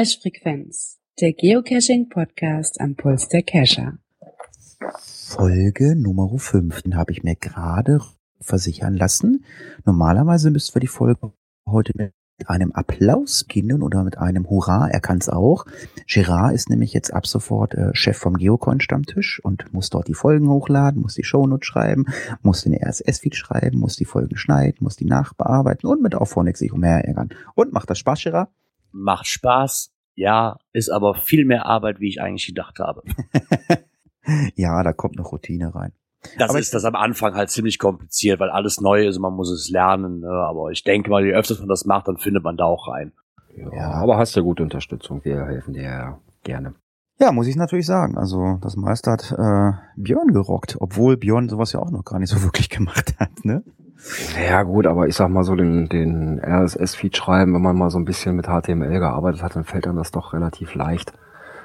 Cache-Frequenz, der Geocaching-Podcast am Puls der Cacher. Folge Nummer 5, den habe ich mir gerade versichern lassen. Normalerweise müssten wir die Folge heute mit einem Applaus beginnen oder mit einem Hurra, er kann es auch. Gerard ist nämlich jetzt ab sofort äh, Chef vom Geocoin-Stammtisch und muss dort die Folgen hochladen, muss die Shownotes schreiben, muss den RSS-Feed schreiben, muss die Folgen schneiden, muss die nachbearbeiten und mit Auphonic sich umher ärgern. Und macht das Spaß, Gerard? Macht Spaß, ja, ist aber viel mehr Arbeit, wie ich eigentlich gedacht habe. ja, da kommt noch Routine rein. Das aber ist das am Anfang halt ziemlich kompliziert, weil alles neu ist und man muss es lernen. Ne? Aber ich denke mal, je öfter man das macht, dann findet man da auch rein. Ja, ja. aber hast du gute Unterstützung. Wir helfen dir ja gerne. Ja, muss ich natürlich sagen. Also das meiste hat äh, Björn gerockt, obwohl Björn sowas ja auch noch gar nicht so wirklich gemacht hat, ne? Ja gut, aber ich sag mal so den, den RSS-Feed schreiben, wenn man mal so ein bisschen mit HTML gearbeitet hat, dann fällt dann das doch relativ leicht.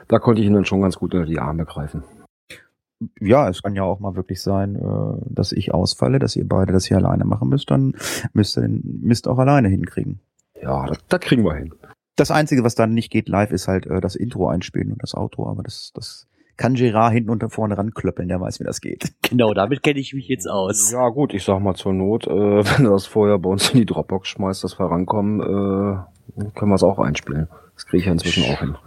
Da konnte ich ihn dann schon ganz gut unter die Arme greifen ja, es kann ja auch mal wirklich sein, äh, dass ich ausfalle, dass ihr beide das hier alleine machen müsst, dann müsst ihr den Mist auch alleine hinkriegen. Ja, das, das kriegen wir hin. Das Einzige, was dann nicht geht live, ist halt äh, das Intro einspielen und das Auto, aber das, das kann Gerard hinten und vorne ranklöppeln, der weiß, wie das geht. Genau, damit kenne ich mich jetzt aus. Ja gut, ich sag mal zur Not, äh, wenn du das vorher bei uns in die Dropbox schmeißt, dass wir rankommen, äh, können wir es auch einspielen. Das kriege ich ja inzwischen auch hin.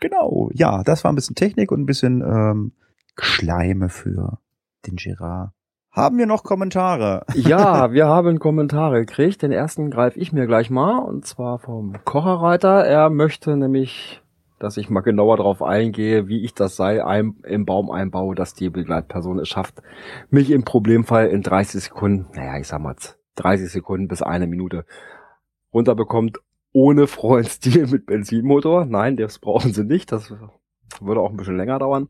Genau, ja, das war ein bisschen Technik und ein bisschen ähm, Schleime für den Girard. Haben wir noch Kommentare? Ja, wir haben Kommentare gekriegt. Den ersten greife ich mir gleich mal, und zwar vom Kocherreiter. Er möchte nämlich, dass ich mal genauer darauf eingehe, wie ich das Seil ein, im Baum einbaue, dass die Begleitperson es schafft, mich im Problemfall in 30 Sekunden, naja, ich sag mal 30 Sekunden bis eine Minute runterbekommt, ohne frohen Stil mit Benzinmotor. Nein, das brauchen sie nicht. Das würde auch ein bisschen länger dauern.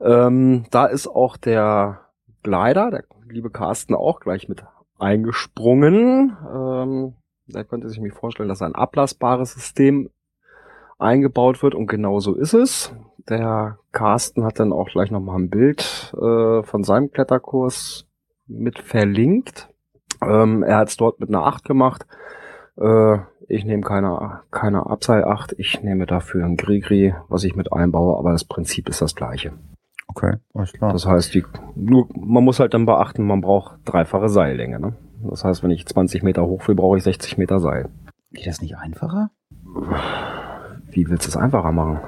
Ähm, da ist auch der Glider, der liebe Carsten, auch gleich mit eingesprungen. Ähm, da könnte sich mir vorstellen, dass ein ablassbares System eingebaut wird und genau so ist es. Der Carsten hat dann auch gleich nochmal ein Bild äh, von seinem Kletterkurs mit verlinkt. Ähm, er hat es dort mit einer 8 gemacht. Äh, ich nehme keine, keine Abseil 8, ich nehme dafür ein Grigri, was ich mit einbaue, aber das Prinzip ist das gleiche. Okay, alles klar. Das heißt, die, nur, man muss halt dann beachten, man braucht dreifache Seillänge. Ne? Das heißt, wenn ich 20 Meter hoch will, brauche ich 60 Meter Seil. Geht das nicht einfacher? Wie willst du es einfacher machen?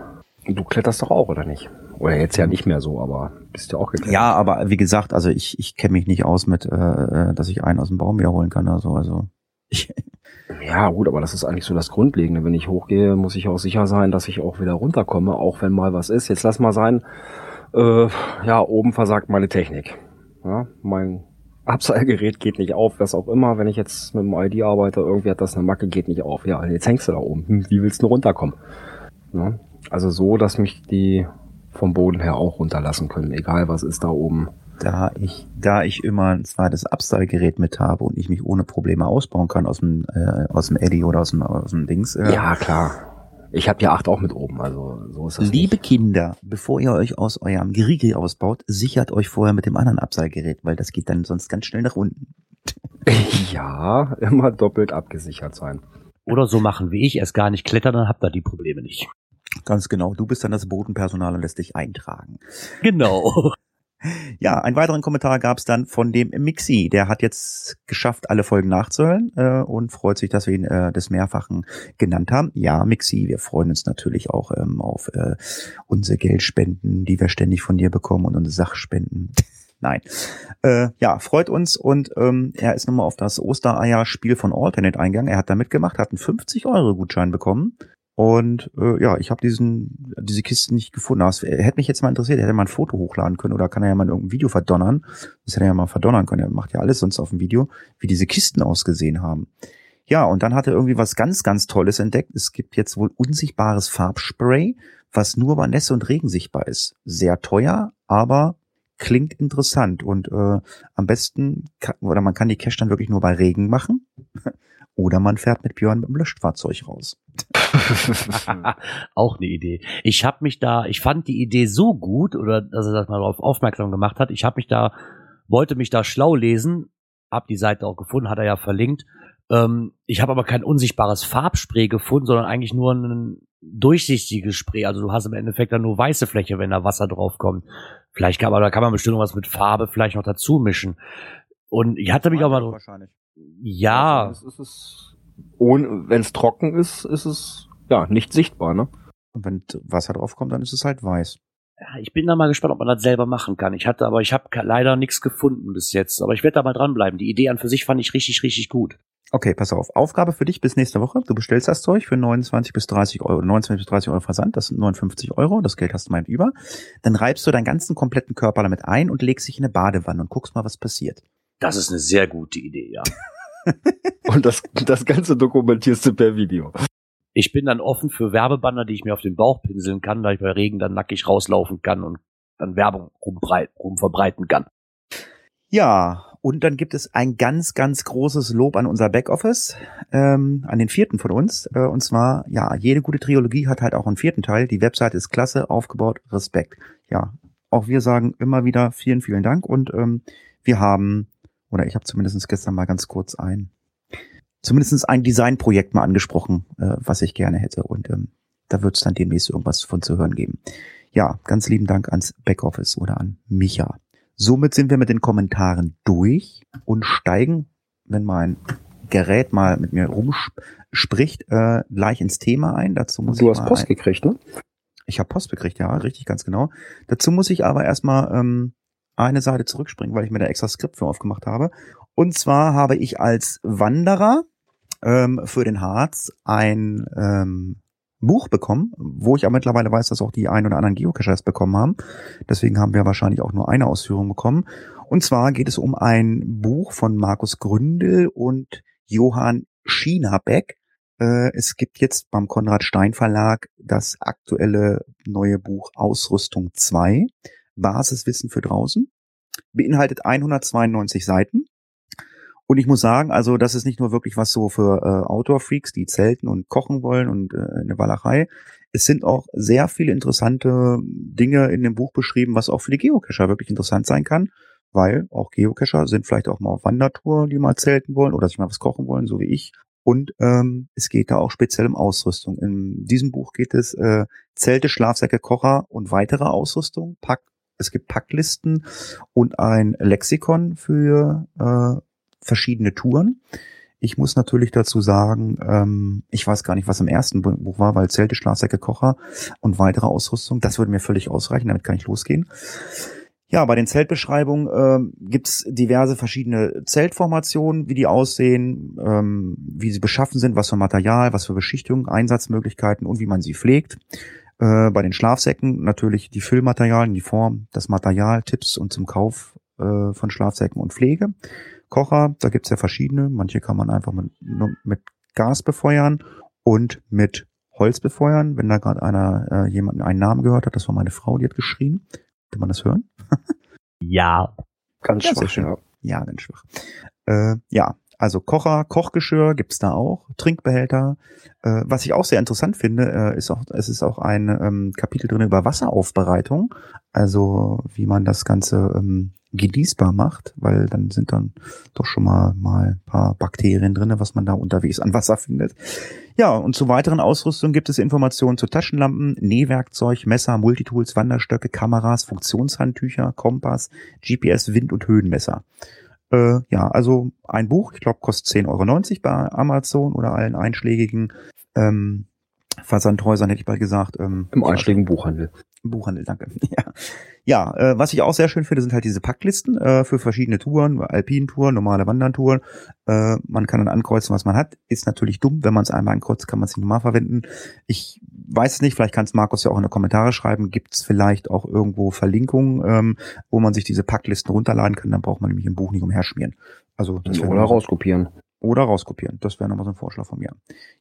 Du kletterst doch auch, oder nicht? Oder jetzt ja nicht mehr so, aber bist ja auch geklettert. Ja, aber wie gesagt, also ich, ich kenne mich nicht aus mit, äh, äh dass ich einen aus dem Baum wiederholen kann oder so. Also ich, ja, gut, aber das ist eigentlich so das Grundlegende. Wenn ich hochgehe, muss ich auch sicher sein, dass ich auch wieder runterkomme, auch wenn mal was ist. Jetzt lass mal sein, äh, ja, oben versagt meine Technik. Ja, mein Abseilgerät geht nicht auf, was auch immer. Wenn ich jetzt mit dem ID arbeite, irgendwie hat das eine Macke, geht nicht auf. Ja, jetzt hängst du da oben. Hm, wie willst du runterkommen? Ja, also so, dass mich die vom Boden her auch runterlassen können, egal was ist da oben. Da ich, da ich immer ein zweites Abseilgerät mit habe und ich mich ohne Probleme ausbauen kann aus dem, äh, aus dem Eddy oder aus dem, aus dem Dings. Äh, ja, klar. Ich habe ja acht auch mit oben, also so ist das. Liebe nicht. Kinder, bevor ihr euch aus eurem Geriegel ausbaut, sichert euch vorher mit dem anderen Abseilgerät, weil das geht dann sonst ganz schnell nach unten. ja, immer doppelt abgesichert sein. Oder so machen wie ich, erst gar nicht klettern, dann habt ihr die Probleme nicht. Ganz genau. Du bist dann das Bodenpersonal und lässt dich eintragen. Genau. Ja, einen weiteren Kommentar gab es dann von dem Mixi. Der hat jetzt geschafft, alle Folgen nachzuhören äh, und freut sich, dass wir ihn äh, des Mehrfachen genannt haben. Ja, Mixi, wir freuen uns natürlich auch ähm, auf äh, unsere Geldspenden, die wir ständig von dir bekommen und unsere Sachspenden. Nein. Äh, ja, freut uns und ähm, er ist nochmal auf das Ostereier-Spiel von Alternate eingegangen. Er hat da mitgemacht, hat einen 50-Euro-Gutschein bekommen und äh, ja, ich habe diesen diese Kiste nicht gefunden. Das hätte mich jetzt mal interessiert, hätte mal ein Foto hochladen können oder kann er ja mal irgendein Video verdonnern. Das hätte er ja mal verdonnern können. Er macht ja alles sonst auf dem Video, wie diese Kisten ausgesehen haben. Ja, und dann hat er irgendwie was ganz, ganz Tolles entdeckt. Es gibt jetzt wohl unsichtbares Farbspray, was nur bei Nässe und Regen sichtbar ist. Sehr teuer, aber klingt interessant. Und äh, am besten, kann, oder man kann die Cache dann wirklich nur bei Regen machen. Oder man fährt mit Björn mit dem Löschfahrzeug raus. Auch eine Idee. Ich habe mich da, ich fand die Idee so gut, oder dass er das mal darauf aufmerksam gemacht hat. Ich habe mich da, wollte mich da schlau lesen, hab die Seite auch gefunden, hat er ja verlinkt. Ähm, ich habe aber kein unsichtbares Farbspray gefunden, sondern eigentlich nur einen durchsichtiges Spray. Also du hast im Endeffekt dann nur weiße Fläche, wenn da Wasser draufkommt. Vielleicht kann man, da kann man bestimmt was mit Farbe vielleicht noch dazu mischen. Und ich hatte mich auch mal, Wahrscheinlich. Ja, Also es ist, wenn es trocken ist, ist es ja nicht sichtbar, ne? Und wenn Wasser drauf kommt, dann ist es halt weiß. Ja, ich bin da mal gespannt, ob man das selber machen kann. Ich hatte, aber ich habe leider nichts gefunden bis jetzt. Aber ich werde da mal dranbleiben. Die Idee an für sich fand ich richtig, richtig gut. Okay, pass auf. Aufgabe für dich bis nächste Woche. Du bestellst das Zeug für 29 bis 30 Euro. 29 bis 30 Euro Versand, das sind 59 Euro. Das Geld hast du meint über. Dann reibst du deinen ganzen kompletten Körper damit ein und legst dich in eine Badewanne und guckst mal, was passiert. Das ist eine sehr gute Idee, ja. Und das, das Ganze dokumentierst du per Video. Ich bin dann offen für Werbebanner, die ich mir auf den Bauch pinseln kann, da ich bei Regen dann nackig rauslaufen kann und dann Werbung rumverbreiten kann. Ja, und dann gibt es ein ganz, ganz großes Lob an unser Backoffice, ähm, an den vierten von uns. Äh, und zwar, ja, jede gute Trilogie hat halt auch einen vierten Teil. Die Webseite ist klasse, aufgebaut, Respekt. Ja, auch wir sagen immer wieder vielen, vielen Dank. Und ähm, wir haben, oder ich habe zumindest gestern mal ganz kurz ein, zumindest ein Designprojekt mal angesprochen, äh, was ich gerne hätte. Und ähm, da wird es dann demnächst irgendwas von zu hören geben. Ja, ganz lieben Dank ans Backoffice oder an Micha. Somit sind wir mit den Kommentaren durch und steigen, wenn mein Gerät mal mit mir rumspricht, äh, gleich ins Thema ein. Dazu muss Du hast Post ein, gekriegt, ne? Ich habe Post gekriegt, ja, richtig, ganz genau. Dazu muss ich aber erstmal ähm, eine Seite zurückspringen, weil ich mir da extra Skript für aufgemacht habe. Und zwar habe ich als Wanderer ähm, für den Harz ein ähm, Buch bekommen, wo ich aber mittlerweile weiß, dass auch die ein oder anderen Geocacher es bekommen haben. Deswegen haben wir wahrscheinlich auch nur eine Ausführung bekommen. Und zwar geht es um ein Buch von Markus Gründel und Johann Schienabeck. Äh, es gibt jetzt beim Konrad Stein Verlag das aktuelle neue Buch Ausrüstung 2, Basiswissen für draußen. Beinhaltet 192 Seiten. Und ich muss sagen, also das ist nicht nur wirklich was so für äh, Outdoor-Freaks, die zelten und kochen wollen und äh, eine Walachei. Es sind auch sehr viele interessante Dinge in dem Buch beschrieben, was auch für die Geocacher wirklich interessant sein kann, weil auch Geocacher sind vielleicht auch mal auf Wandertour, die mal zelten wollen oder sich mal was kochen wollen, so wie ich. Und ähm, es geht da auch speziell um Ausrüstung. In diesem Buch geht es äh, Zelte, Schlafsäcke, Kocher und weitere Ausrüstung. Pack, es gibt Packlisten und ein Lexikon für äh, verschiedene Touren. Ich muss natürlich dazu sagen, ähm, ich weiß gar nicht, was im ersten Buch war, weil Zelte, Schlafsäcke, Kocher und weitere Ausrüstung, das würde mir völlig ausreichen, damit kann ich losgehen. Ja, bei den Zeltbeschreibungen ähm, gibt's diverse verschiedene Zeltformationen, wie die aussehen, ähm, wie sie beschaffen sind, was für Material, was für Beschichtung, Einsatzmöglichkeiten und wie man sie pflegt. Äh, bei den Schlafsäcken natürlich die Füllmaterialien, die Form, das Material, Tipps und zum Kauf äh, von Schlafsäcken und Pflege. Kocher, da gibt's ja verschiedene. Manche kann man einfach mit, nur mit Gas befeuern und mit Holz befeuern. Wenn da gerade einer äh, jemanden einen Namen gehört hat, das war meine Frau, die hat geschrien. Kann man das hören? Ja. Ganz Ja, schwach, schön. ja. Ja, ganz schwach. Äh, ja, also Kocher, Kochgeschirr gibt's da auch, Trinkbehälter. Äh, was ich auch sehr interessant finde, äh, ist auch, es ist auch ein ähm, Kapitel drin über Wasseraufbereitung, also wie man das Ganze ähm, genießbar macht, weil dann sind dann doch schon mal mal paar Bakterien drinne, was man da unterwegs an Wasser findet. Ja, und zu weiteren Ausrüstungen gibt es Informationen zu Taschenlampen, Nähwerkzeug, Messer, Multitools, Wanderstöcke, Kameras, Funktionshandtücher, Kompass, GPS, Wind- und Höhenmesser. Äh, ja, also ein Buch, ich glaube, kostet 10,90 Euro bei Amazon oder allen einschlägigen ähm, Versandhäusern, hätte ich bald gesagt. Ähm, Im einschlägigen Buchhandel. Buchhandel, danke. Ja, ja äh, was ich auch sehr schön finde, sind halt diese Packlisten äh, für verschiedene Touren, Alpintouren, normale Wandertouren. Äh, man kann dann ankreuzen, was man hat. Ist natürlich dumm, wenn man es einmal ankreuzt, kann man es nicht nochmal verwenden. Ich weiß es nicht, vielleicht kann es Markus ja auch in die Kommentare schreiben. Gibt es vielleicht auch irgendwo Verlinkungen, ähm, wo man sich diese Packlisten runterladen kann? Dann braucht man nämlich im Buch nicht umherschmieren. Also das Oder rauskopieren. Oder rauskopieren. Das wäre nochmal so ein Vorschlag von mir.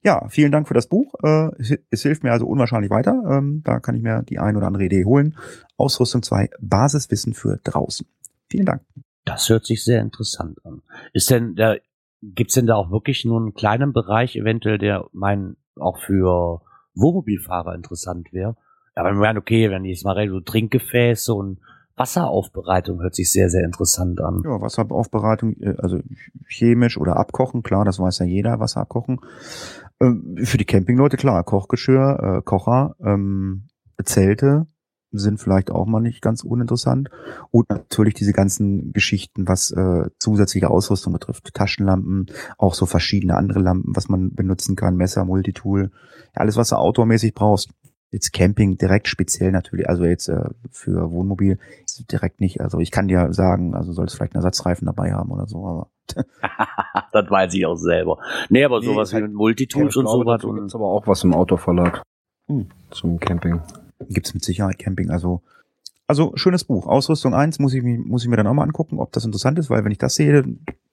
Ja, vielen Dank für das Buch. Äh, es, hilft mir also unwahrscheinlich weiter. Ähm, da kann ich mir die ein oder andere Idee holen. Ausrüstung 2, Basiswissen für draußen. Vielen Dank. Das hört sich sehr interessant an. Ist denn da, gibt's denn da auch wirklich nur einen kleinen Bereich eventuell, der mein auch für Wohnmobilfahrer interessant wäre? Wenn wir meinen, okay, wenn ich jetzt mal rede, so Trinkgefäße und Wasseraufbereitung hört sich sehr, sehr interessant an. Ja, Wasseraufbereitung, äh, also chemisch oder abkochen, klar, das weiß ja jeder, Wasser abkochen. Ähm, für die Campingleute klar, Kochgeschirr, äh, Kocher, ähm, Zelte sind vielleicht auch mal nicht ganz uninteressant. Und natürlich diese ganzen Geschichten, was äh, zusätzliche Ausrüstung betrifft. Taschenlampen, auch so verschiedene andere Lampen, was man benutzen kann, Messer, Multitool. Alles, was du outdoormäßig brauchst. Jetzt Camping direkt speziell natürlich, also jetzt äh, für Wohnmobil direkt nicht. Also ich kann dir sagen, also solltest vielleicht einen Ersatzreifen dabei haben oder so, aber das weiß ich auch selber. Nee, aber nee, sowas halt, wie Multitools ja, und so was. Gibt's aber auch was im Autoverlag. Hm. Zum Camping. Gibt's mit Sicherheit Camping. Also, also schönes Buch. Ausrüstung 1 muss ich, muss ich mir dann auch mal angucken, ob das interessant ist, weil wenn ich das sehe,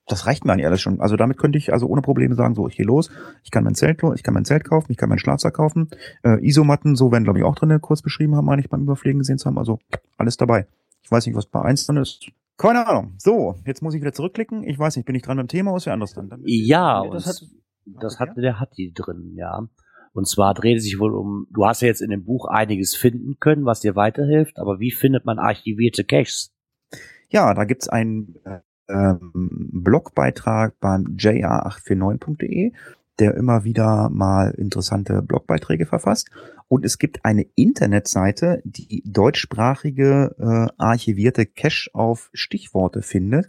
das reicht mir eigentlich alles schon. Also damit könnte ich also ohne Probleme sagen, so, ich gehe los, ich kann mein Zelt, ich kann mein Zelt kaufen, ich kann meinen Schlafsack kaufen. Äh, Isomatten, so werden, glaube ich, auch drin kurz beschrieben haben, meine ich beim Überpflegen gesehen zu haben. Also alles dabei. Ich weiß nicht, was bei 1 drin ist. Keine Ahnung. So, jetzt muss ich wieder zurückklicken. Ich weiß nicht, bin ich dran beim Thema oder ist wer anderes dran? Ja, das, hat, das hatte der Hatti drin, ja. Und zwar dreht es sich wohl um, du hast ja jetzt in dem Buch einiges finden können, was dir weiterhilft, aber wie findet man archivierte Caches? Ja, da gibt's einen äh, ähm, Blogbeitrag beim jr849.de, der immer wieder mal interessante Blogbeiträge verfasst. Und es gibt eine Internetseite, die deutschsprachige äh, archivierte Cache auf Stichworte findet.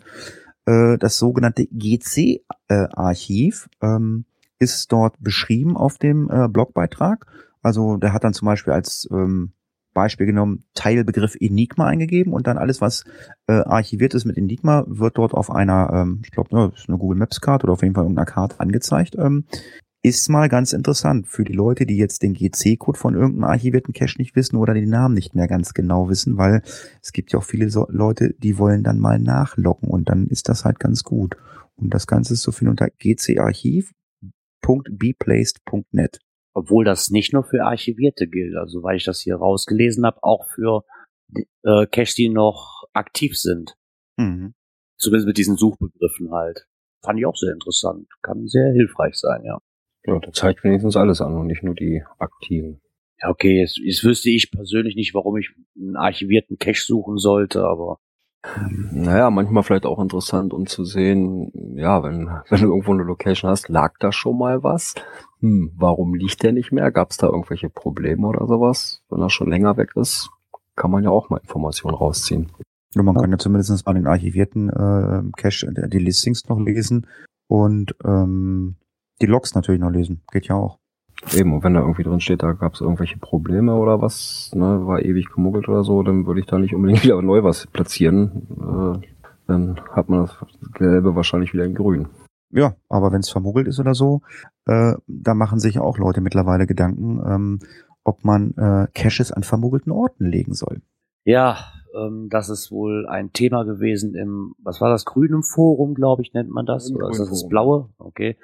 Äh, das sogenannte GC-Archiv ähm, ist dort beschrieben auf dem äh, Blogbeitrag. Also der hat dann zum Beispiel als ähm, Beispiel genommen Teilbegriff Enigma eingegeben und dann alles, was äh, archiviert ist mit Enigma, wird dort auf einer, ähm, ich glaube, ne, eine Google Maps Karte oder auf jeden Fall irgendeiner Karte angezeigt. Ähm, ist mal ganz interessant für die Leute, die jetzt den GC-Code von irgendeinem archivierten Cache nicht wissen oder den Namen nicht mehr ganz genau wissen, weil es gibt ja auch viele so Leute, die wollen dann mal nachloggen und dann ist das halt ganz gut. Und das Ganze ist zu finden unter gcarchiv.beplaced.net. Obwohl das nicht nur für Archivierte gilt, also weil ich das hier rausgelesen habe, auch für äh, Cache, die noch aktiv sind. Mhm. Zumindest mit diesen Suchbegriffen halt. Fand ich auch sehr interessant. Kann sehr hilfreich sein, ja. Ja, der zeigt wenigstens alles an und nicht nur die aktiven. Ja, okay, jetzt, jetzt wüsste ich persönlich nicht, warum ich einen archivierten Cache suchen sollte, aber. Naja, manchmal vielleicht auch interessant, um zu sehen, ja, wenn, wenn du irgendwo eine Location hast, lag da schon mal was? Hm, warum liegt der nicht mehr? Gab es da irgendwelche Probleme oder sowas? Wenn er schon länger weg ist, kann man ja auch mal Informationen rausziehen. Ja, man kann ja zumindest mal den archivierten äh, Cache, die Listings noch lesen und ähm, die Logs natürlich noch lesen. Geht ja auch. Eben, und wenn da irgendwie drin steht, da gab es irgendwelche Probleme oder was, ne, war ewig gemuggelt oder so, dann würde ich da nicht unbedingt wieder neu was platzieren. Äh, dann hat man das Gelbe wahrscheinlich wieder in Grün. Ja, aber wenn es vermuggelt ist oder so, äh, da machen sich auch Leute mittlerweile Gedanken, ähm, ob man äh, Caches an vermuggelten Orten legen soll. Ja, ähm, das ist wohl ein Thema gewesen im, was war das, grünem Forum, glaube ich, nennt man das? Oder ist das das blaue? Okay.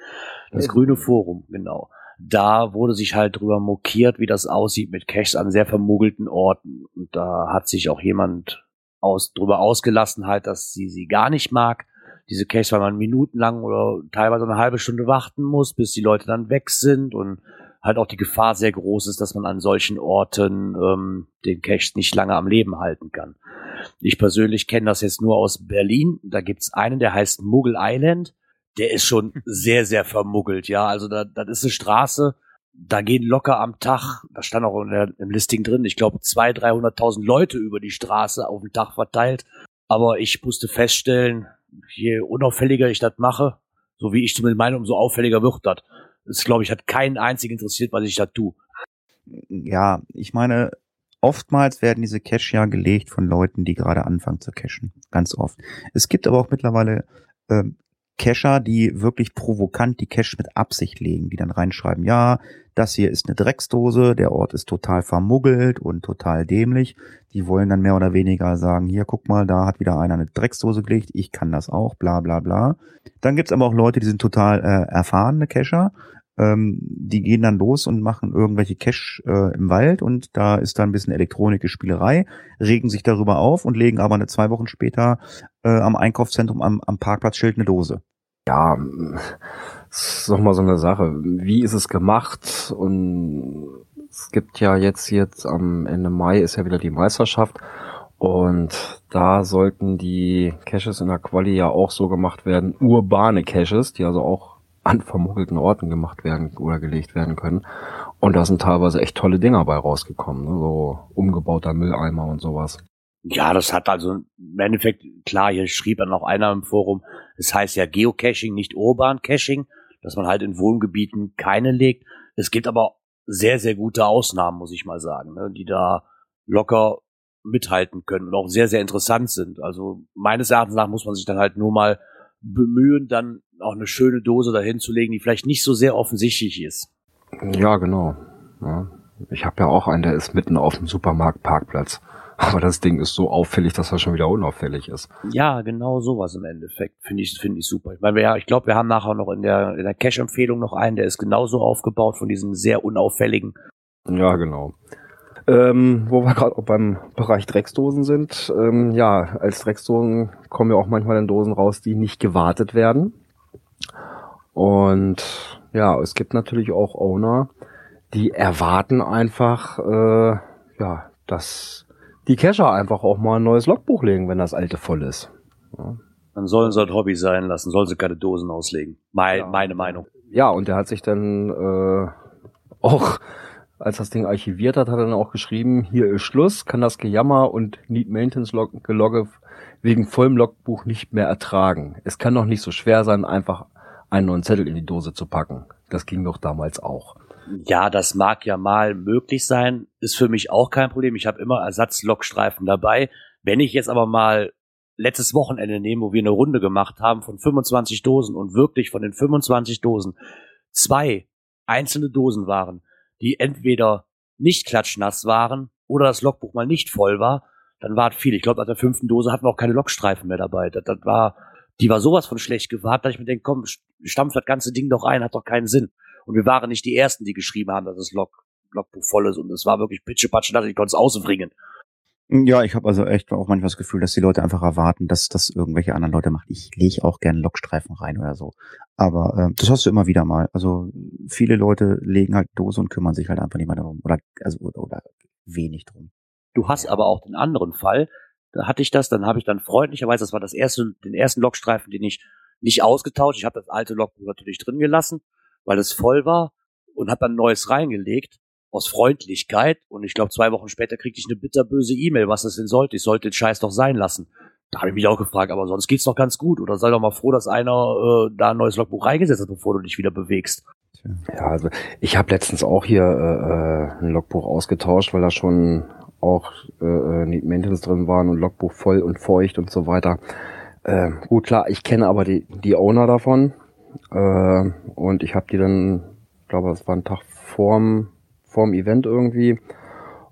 Das grüne Forum, genau. Da wurde sich halt drüber mokiert, wie das aussieht mit Caches an sehr vermuggelten Orten. Und da hat sich auch jemand aus, drüber ausgelassen halt, dass sie sie gar nicht mag. Diese Caches, weil man minutenlang oder teilweise eine halbe Stunde warten muss, bis die Leute dann weg sind und halt auch die Gefahr sehr groß ist, dass man an solchen Orten ähm, den Cache nicht lange am Leben halten kann. Ich persönlich kenne das jetzt nur aus Berlin. Da gibt's einen, der heißt Muggel Island. Der ist schon sehr, sehr vermuggelt, ja. Also da, das ist eine Straße, da gehen locker am Tag, da stand auch der, im Listing drin, ich glaube, 200.000, 300.000 Leute über die Straße auf dem Tag verteilt. Aber ich musste feststellen, je unauffälliger ich das mache, so wie ich zumindest meine, umso auffälliger wird das. Das, glaube ich, hat keinen einzigen interessiert, was ich da tue. Ja, ich meine, oftmals werden diese Cache ja gelegt von Leuten, die gerade anfangen zu cachen. Ganz oft. Es gibt aber auch mittlerweile ähm, Cacher, die wirklich provokant die Cache mit Absicht legen, die dann reinschreiben, ja, das hier ist eine Drecksdose, der Ort ist total vermuggelt und total dämlich. Die wollen dann mehr oder weniger sagen, hier, guck mal, da hat wieder einer eine Drecksdose gelegt, ich kann das auch, bla bla bla. Dann gibt's aber auch Leute, die sind total äh, erfahrene Cacher, ähm, die gehen dann los und machen irgendwelche Cache äh, im Wald und da ist dann ein bisschen elektronische Spielerei, regen sich darüber auf und legen aber eine zwei Wochen später äh, am Einkaufszentrum am, am Parkplatzschild eine Dose. Ja, ist doch mal so eine Sache. Wie ist es gemacht? Und es gibt ja jetzt jetzt am Ende Mai ist ja wieder die Meisterschaft und da sollten die Caches in der Quali ja auch so gemacht werden, urbane Caches, die also auch an vermogelten Orten gemacht werden oder gelegt werden können. Und da sind teilweise echt tolle Dinger bei rausgekommen, ne? so umgebauter Mülleimer und sowas. Ja, das hat also im Endeffekt, klar, hier schrieb dann auch einer im Forum, es heißt ja Geocaching, nicht Urban Caching, dass man halt in Wohngebieten keine legt. Es gibt aber sehr, sehr gute Ausnahmen, muss ich mal sagen, ne, die da locker mithalten können und auch sehr, sehr interessant sind. Also meines Erachtens nach muss man sich dann halt nur mal bemühen, dann auch eine schöne Dose dahin zu legen, die vielleicht nicht so sehr offensichtlich ist. Ja, genau. Ja. Ich habe ja auch einen, der ist mitten auf dem Supermarktparkplatz. Aber das Ding ist so auffällig, dass er schon wieder unauffällig ist. Ja, genau sowas im Endeffekt. Finde ich, finde ich super. Ich meine, ja, ich glaube, wir haben nachher noch in der, in der Cash-Empfehlung noch einen, der ist genauso aufgebaut von diesem sehr unauffälligen. Ja, genau. Ähm, wo wir gerade auch beim Bereich Drecksdosen sind. Ähm, ja, als Drecksdosen kommen ja auch manchmal dann Dosen raus, die nicht gewartet werden. Und ja, es gibt natürlich auch Owner, die erwarten einfach, äh, ja, dass die Cacher einfach auch mal ein neues Logbuch legen, wenn das alte voll ist. Ja. Dann sollen sie das Hobby sein lassen, sollen sie keine Dosen auslegen. Mein, ja. Meine Meinung. Ja, und der hat sich dann äh, auch, als das Ding archiviert hat, hat er dann auch geschrieben, hier ist Schluss, kann das Gejammer und Need Maintenance Gelogge wegen vollem Logbuch nicht mehr ertragen. Es kann doch nicht so schwer sein, einfach einen neuen Zettel in die Dose zu packen. Das ging doch damals auch. Ja, das mag ja mal möglich sein, ist für mich auch kein Problem. Ich habe immer Ersatzlokstreifen dabei. Wenn ich jetzt aber mal letztes Wochenende nehme, wo wir eine Runde gemacht haben von 25 Dosen und wirklich von den 25 Dosen zwei einzelne Dosen waren, die entweder nicht klatschnass waren oder das Logbuch mal nicht voll war, dann war es viel. Ich glaube, nach der fünften Dose hatten wir auch keine Lokstreifen mehr dabei. Das, das war, die war sowas von schlecht gewahrt, dass ich mir denke, komm, stampf das ganze Ding doch ein, hat doch keinen Sinn. Und wir waren nicht die Ersten, die geschrieben haben, dass das Log, Logbuch voll ist. Und es war wirklich pitschepatsche, dass ich konnte es ausbringen. Ja, ich habe also echt auch manchmal das Gefühl, dass die Leute einfach erwarten, dass das irgendwelche anderen Leute machen. Ich lege auch gerne Lokstreifen rein oder so. Aber äh, das hast du immer wieder mal. Also viele Leute legen halt Dose und kümmern sich halt einfach nicht mehr darum. Oder, also, oder, oder wenig drum. Du hast aber auch den anderen Fall. Da hatte ich das, dann habe ich dann freundlicherweise, das war das erste, den ersten Lokstreifen, den ich nicht ausgetauscht. Ich habe das alte Logbuch natürlich drin gelassen weil es voll war und habe dann Neues reingelegt aus Freundlichkeit und ich glaube zwei Wochen später kriegte ich eine bitterböse E-Mail, was das denn sollte. Ich sollte den Scheiß doch sein lassen. Da habe ich mich auch gefragt, aber sonst geht's doch ganz gut. Oder sei doch mal froh, dass einer äh, da ein neues Logbuch reingesetzt hat, bevor du dich wieder bewegst. Ja, also ich habe letztens auch hier äh, ein Logbuch ausgetauscht, weil da schon auch äh, äh Maintenance drin waren und Logbuch voll und feucht und so weiter. Äh, gut, klar, ich kenne aber die, die Owner davon äh, und ich habe die dann, glaube das war ein Tag vorm, vorm Event irgendwie.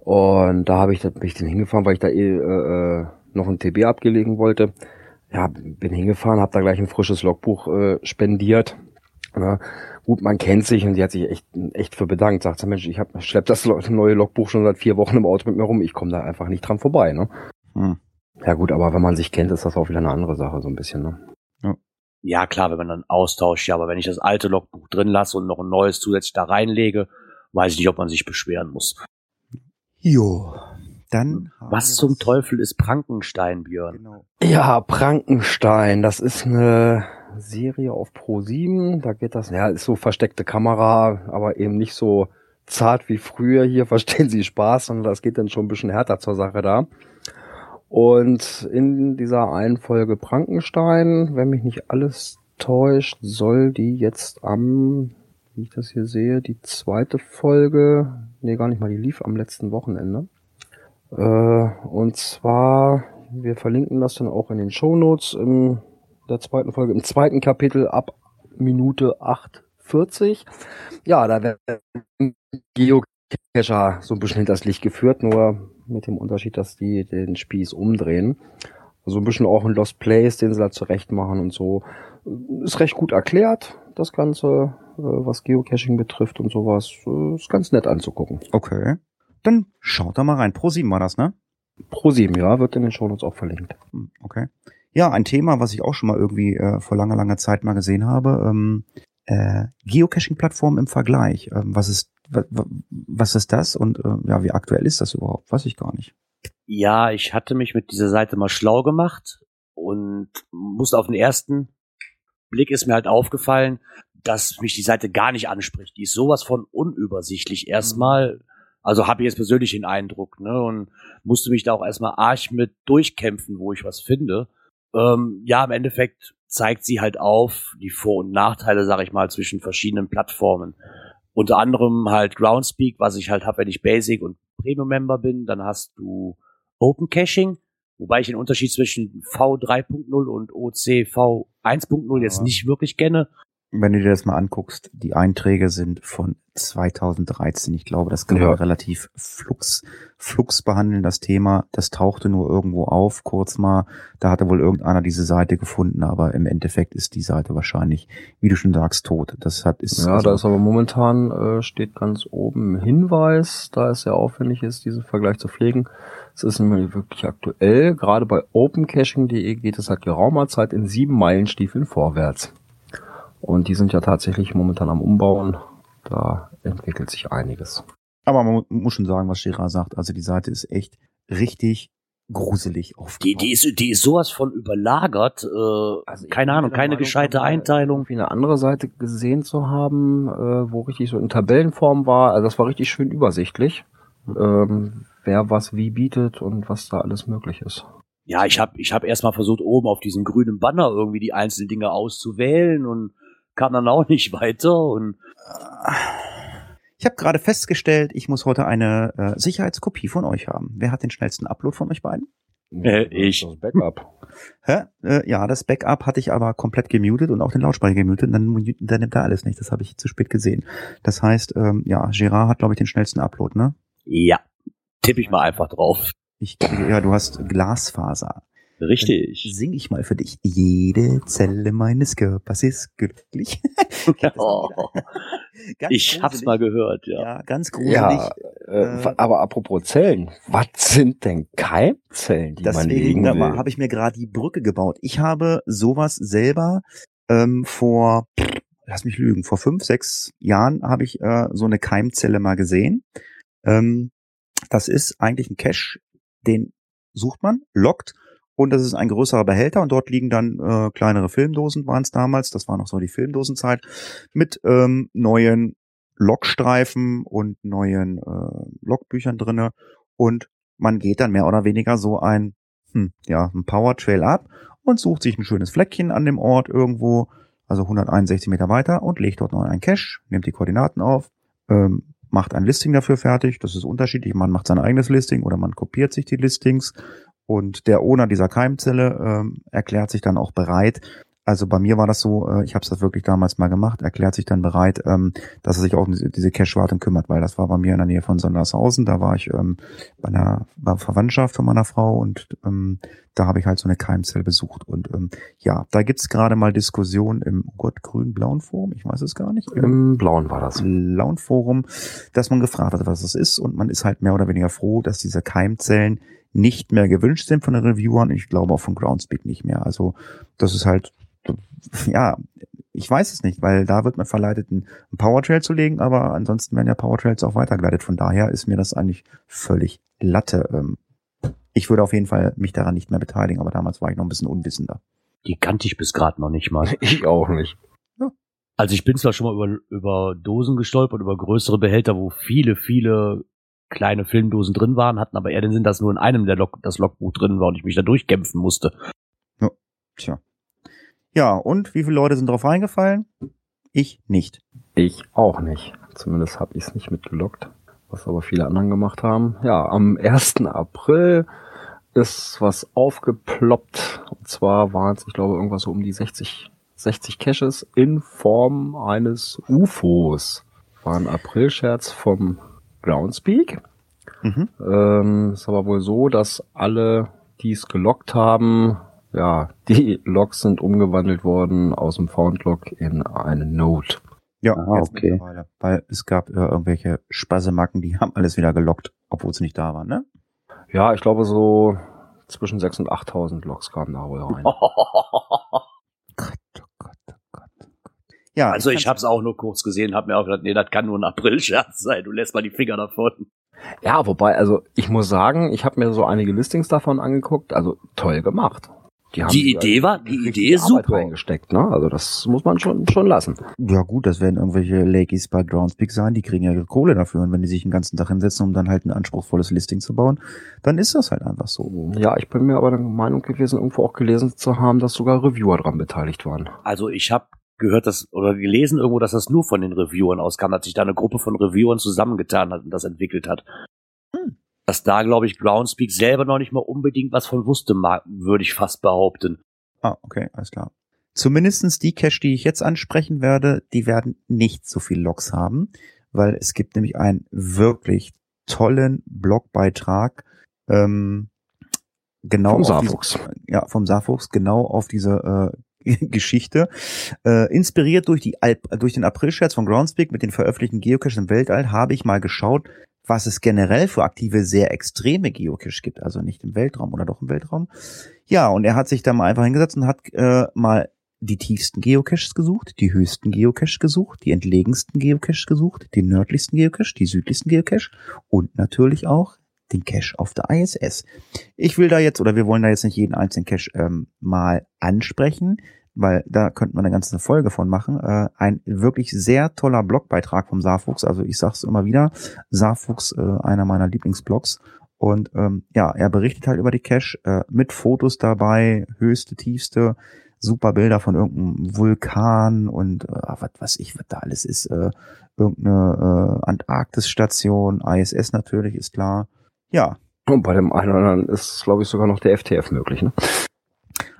Und da habe ich, bin ich dann hingefahren, weil ich da eh äh, noch ein TB abgelegen wollte. Ja, bin hingefahren, habe da gleich ein frisches Logbuch äh, spendiert. Ja, gut, man kennt sich und die hat sich echt, echt für bedankt. Sagt sie, Mensch, ich hab, schlepp das neue Logbuch schon seit vier Wochen im Auto mit mir rum. Ich komme da einfach nicht dran vorbei. Ne? Hm. Ja gut, aber wenn man sich kennt, ist das auch wieder eine andere Sache so ein bisschen. Ne? Ja, klar, wenn man dann austauscht, ja, aber wenn ich das alte Logbuch drin lasse und noch ein neues zusätzlich da reinlege, weiß ich nicht, ob man sich beschweren muss. Jo. Dann was zum was Teufel ist Prankenstein, Björn? Genau. Ja, Prankenstein, das ist eine Serie auf Pro 7. Da geht das, ja, ist so versteckte Kamera, aber eben nicht so zart wie früher. Hier verstehen Sie Spaß, sondern das geht dann schon ein bisschen härter zur Sache da. Und in dieser einen Folge Prankenstein, wenn mich nicht alles täuscht, soll die jetzt am, wie ich das hier sehe, die zweite Folge, nee, gar nicht mal, die lief am letzten Wochenende. Äh, und zwar, wir verlinken das dann auch in den Shownotes in der zweiten Folge, im zweiten Kapitel ab Minute 8,40. Ja, da werden Geocacher so ein bisschen hinters Licht geführt, nur mit dem Unterschied, dass die den Spieß umdrehen. Also ein bisschen auch ein Lost Place, den sie da zurecht machen und so. Ist recht gut erklärt, das Ganze, äh, was Geocaching betrifft und sowas. Äh, ist ganz nett anzugucken. Okay. Dann schaut da mal rein. Pro 7 war das, ne? Pro 7, ja, wird in den Shownotes auch verlinkt. Hm, okay. Ja, ein Thema, was ich auch schon mal irgendwie äh, vor langer, langer Zeit mal gesehen habe. Ähm, äh, Geocaching-Plattform im Vergleich. Ähm, was ist was ist das und äh, ja, wie aktuell ist das überhaupt? Weiß ich gar nicht. Ja, ich hatte mich mit dieser Seite mal schlau gemacht und musste auf den ersten Blick ist mir halt aufgefallen, dass mich die Seite gar nicht anspricht. Die ist sowas von unübersichtlich erstmal. Also habe ich jetzt persönlich den Eindruck, ne? Und musste mich da auch erstmal arg mit durchkämpfen, wo ich was finde. Ähm, ja, im Endeffekt zeigt sie halt auf die Vor- und Nachteile, sag ich mal, zwischen verschiedenen Plattformen. Unter anderem halt Groundspeak, was ich halt habe, wenn ich Basic und Premium-Member bin. Dann hast du Open Caching, wobei ich den Unterschied zwischen V3.0 und OC V1.0 jetzt nicht wirklich kenne. Wenn du dir das mal anguckst, die Einträge sind von 2013. Ich glaube, das kann man Ja. relativ flux, flux behandeln, das Thema. Das tauchte nur irgendwo auf, kurz mal. Da hatte wohl irgendeiner diese Seite gefunden, aber im Endeffekt ist die Seite wahrscheinlich, wie du schon sagst, tot. Das hat, ist, Ja, also- da ist aber momentan äh, steht ganz oben Hinweis, da es sehr aufwendig ist, diesen Vergleich zu pflegen. Es ist nämlich wirklich aktuell. Gerade bei opencaching.de geht es seit geraumer Zeit in sieben Meilenstiefeln vorwärts. Und die sind ja tatsächlich momentan am Umbauen. Da entwickelt sich einiges. aber man mu- muss schon sagen, was Gerard sagt. Also die Seite ist echt richtig gruselig aufgebaut. Die, die, ist, die ist sowas von überlagert. Äh, Also keine Ahnung, keine Meinung, gescheite Einteilung. Irgendwie eine andere Seite gesehen zu haben, äh, wo richtig so in Tabellenform war. Also das war richtig schön übersichtlich, ähm, wer was wie bietet und was da alles möglich ist. Ja, ich habe ich hab erstmal versucht, oben auf diesem grünen Banner irgendwie die einzelnen Dinge auszuwählen und kam dann auch nicht weiter. Und Ich habe gerade festgestellt, ich muss heute eine äh, Sicherheitskopie von euch haben. Wer hat den schnellsten Upload von euch beiden? Äh, ich. Das Backup. Hä? Äh, ja, das Backup hatte ich aber komplett gemutet und auch den Lautsprecher gemutet. Und dann, dann nimmt er alles nicht. Das habe ich zu spät gesehen. Das heißt, ähm, ja, Gerard hat, glaube ich, den schnellsten Upload, ne? ja, tippe ich mal einfach drauf. Ich, ja, du hast Glasfaser. Richtig. Sing ich mal für dich. Jede Zelle meines Körpers ist glücklich. Oh, ich hab's gruselig. mal gehört, ja. Ja, ganz gruselig. Ja, äh, aber apropos Zellen, was sind denn Keimzellen, die man Deswegen legen da will? habe ich mir gerade die Brücke gebaut. Ich habe sowas selber ähm, vor, lass mich lügen, vor fünf, sechs Jahren habe ich äh, so eine Keimzelle mal gesehen. Ähm, das ist eigentlich ein Cache, den sucht man, lockt und das ist ein größerer Behälter und dort liegen dann äh, kleinere Filmdosen, waren es damals, das war noch so die Filmdosenzeit, mit ähm, neuen Logstreifen und neuen äh, Logbüchern drinne und man geht dann mehr oder weniger so ein, hm, ja, ein Power Trail ab und sucht sich ein schönes Fleckchen an dem Ort irgendwo, also 161 Meter weiter und legt dort noch einen Cache, nimmt die Koordinaten auf, ähm, macht ein Listing dafür fertig. Das ist unterschiedlich. Man macht sein eigenes Listing oder man kopiert sich die Listings. Und der Owner dieser Keimzelle ähm, erklärt sich dann auch bereit. Also bei mir war das so, äh, ich habe das wirklich damals mal gemacht, erklärt sich dann bereit, ähm, dass er sich auch um diese, Cache-Wartung kümmert, weil das war bei mir in der Nähe von Sondershausen. Da war ich ähm, bei einer bei Verwandtschaft von meiner Frau und ähm, da habe ich halt so eine Keimzelle besucht. Und ähm, ja, da gibt's gerade mal Diskussionen im oh Gott, grün-blauen Forum, ich weiß es gar nicht. Im Blauen war das. Launforum, dass man gefragt hat, was das ist und man ist halt mehr oder weniger froh, dass diese Keimzellen nicht mehr gewünscht sind von den Reviewern. Ich glaube auch von Groundspeak nicht mehr. Also das ist halt, ja, ich weiß es nicht, weil da wird man verleitet, einen Powertrail zu legen, aber ansonsten werden ja Powertrails auch weitergeleitet. Von daher ist mir das eigentlich völlig Latte. Ähm, Ich würde auf jeden Fall mich daran nicht mehr beteiligen, aber damals war ich noch ein bisschen unwissender. Die kannte ich bis gerade noch nicht mal. Ich auch nicht. Also ich bin zwar schon mal über, über Dosen gestolpert, über größere Behälter, wo viele, viele kleine Filmdosen drin waren, hatten aber eher den Sinn, dass nur in einem der Log das Logbuch drin war und ich mich da durchkämpfen musste. Tja. Ja, und wie viele Leute sind drauf reingefallen? Ich nicht. Ich auch nicht. Zumindest habe ich es nicht mitgelockt, was aber viele anderen gemacht haben. Ja, am 1. April ist was aufgeploppt. Und zwar waren es, ich glaube, irgendwas so um die 60, 60 Caches in Form eines UFOs. War ein Aprilscherz vom Groundspeak. Mhm. Ähm, ist aber wohl so, dass alle, die es gelockt haben, ja, die Logs sind umgewandelt worden aus dem Found-Log in eine Note. Ja, Ah, okay. mittlerweile. Weil es gab äh, irgendwelche Spassemacken, die haben alles wieder gelockt, obwohl sie nicht da waren, ne? Ja, ich glaube so zwischen 6.000 und 8.000 Logs kamen da wohl rein. Gott, oh Gott, oh Gott, oh Gott. Ja, Also ich kann's- hab's auch nur kurz gesehen, hab mir auch gedacht, nee, das kann nur ein Aprilscherz sein. Du lässt mal die Finger davon. Ja, wobei, also ich muss sagen, ich habe mir so einige Listings davon angeguckt, also toll gemacht. Die, haben Die Idee war- die Idee ist Arbeit super. reingesteckt, ne? Also das muss man schon schon lassen. Ja gut, das werden irgendwelche Lakeys bei Groundspeak sein, die kriegen ja ihre Kohle dafür. Und wenn die sich den ganzen Tag hinsetzen, um dann halt ein anspruchsvolles Listing zu bauen, dann ist das halt einfach so. Ja, ich bin mir aber der Meinung gewesen, irgendwo auch gelesen zu haben, dass sogar Reviewer dran beteiligt waren. Also ich habe gehört, dass oder gelesen irgendwo, dass das nur von den Reviewern auskam, dass sich da eine Gruppe von Reviewern zusammengetan hat und das entwickelt hat. Hm. Dass da, glaube ich, Groundspeak selber noch nicht mal unbedingt was von wusste, mag- würde ich fast behaupten. Ah, okay, alles klar. Zumindestens die Cache, die ich jetzt ansprechen werde, die werden nicht so viel Logs haben, weil es gibt nämlich einen wirklich tollen Blogbeitrag, ähm, genau Vom diese- Saarfuchs. ja, vom Saarfuchs, genau auf diese äh, Geschichte. Äh, inspiriert durch, die Alp, durch den April-Scherz von Groundspeak mit den veröffentlichten Geocaches im Weltall habe ich mal geschaut, was es generell für aktive, sehr extreme Geocache gibt. Also nicht im Weltraum oder doch im Weltraum. Ja, und er hat sich da mal einfach hingesetzt und hat äh, mal die tiefsten Geocaches gesucht, die höchsten Geocaches gesucht, die entlegensten Geocaches gesucht, den nördlichsten Geocache, die südlichsten Geocache und natürlich auch den Cache auf der ISS. Ich will da jetzt, oder wir wollen da jetzt nicht jeden einzelnen Cache ähm, mal ansprechen, weil da könnte man eine ganze Folge von machen. Äh, ein wirklich sehr toller Blogbeitrag vom Saarfuchs. Also ich sag's immer wieder, Saarfuchs, äh, einer meiner Lieblingsblogs. Und ähm, ja, er berichtet halt über die Cache äh, mit Fotos dabei, höchste, tiefste, super Bilder von irgendeinem Vulkan und äh, was weiß ich, was da alles ist. Äh, irgendeine äh, Antarktis-Station, ISS natürlich, ist klar. Ja, Und bei dem einen oder anderen ist, glaube ich, sogar noch der FTF möglich, ne?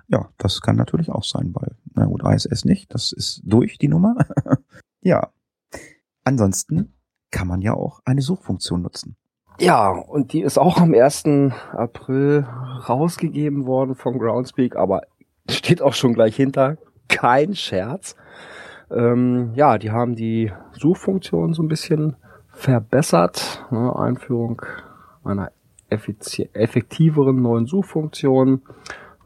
Ja, das kann natürlich auch sein, weil, na gut, ISS nicht, das ist durch die Nummer. ja. Ansonsten kann man ja auch eine Suchfunktion nutzen. Ja, und die ist auch am 1. April rausgegeben worden von Groundspeak, aber steht auch schon gleich hinter. Kein Scherz. Ähm, ja, die haben die Suchfunktion so ein bisschen verbessert. Ne? Einführung einer effektiveren neuen Suchfunktion.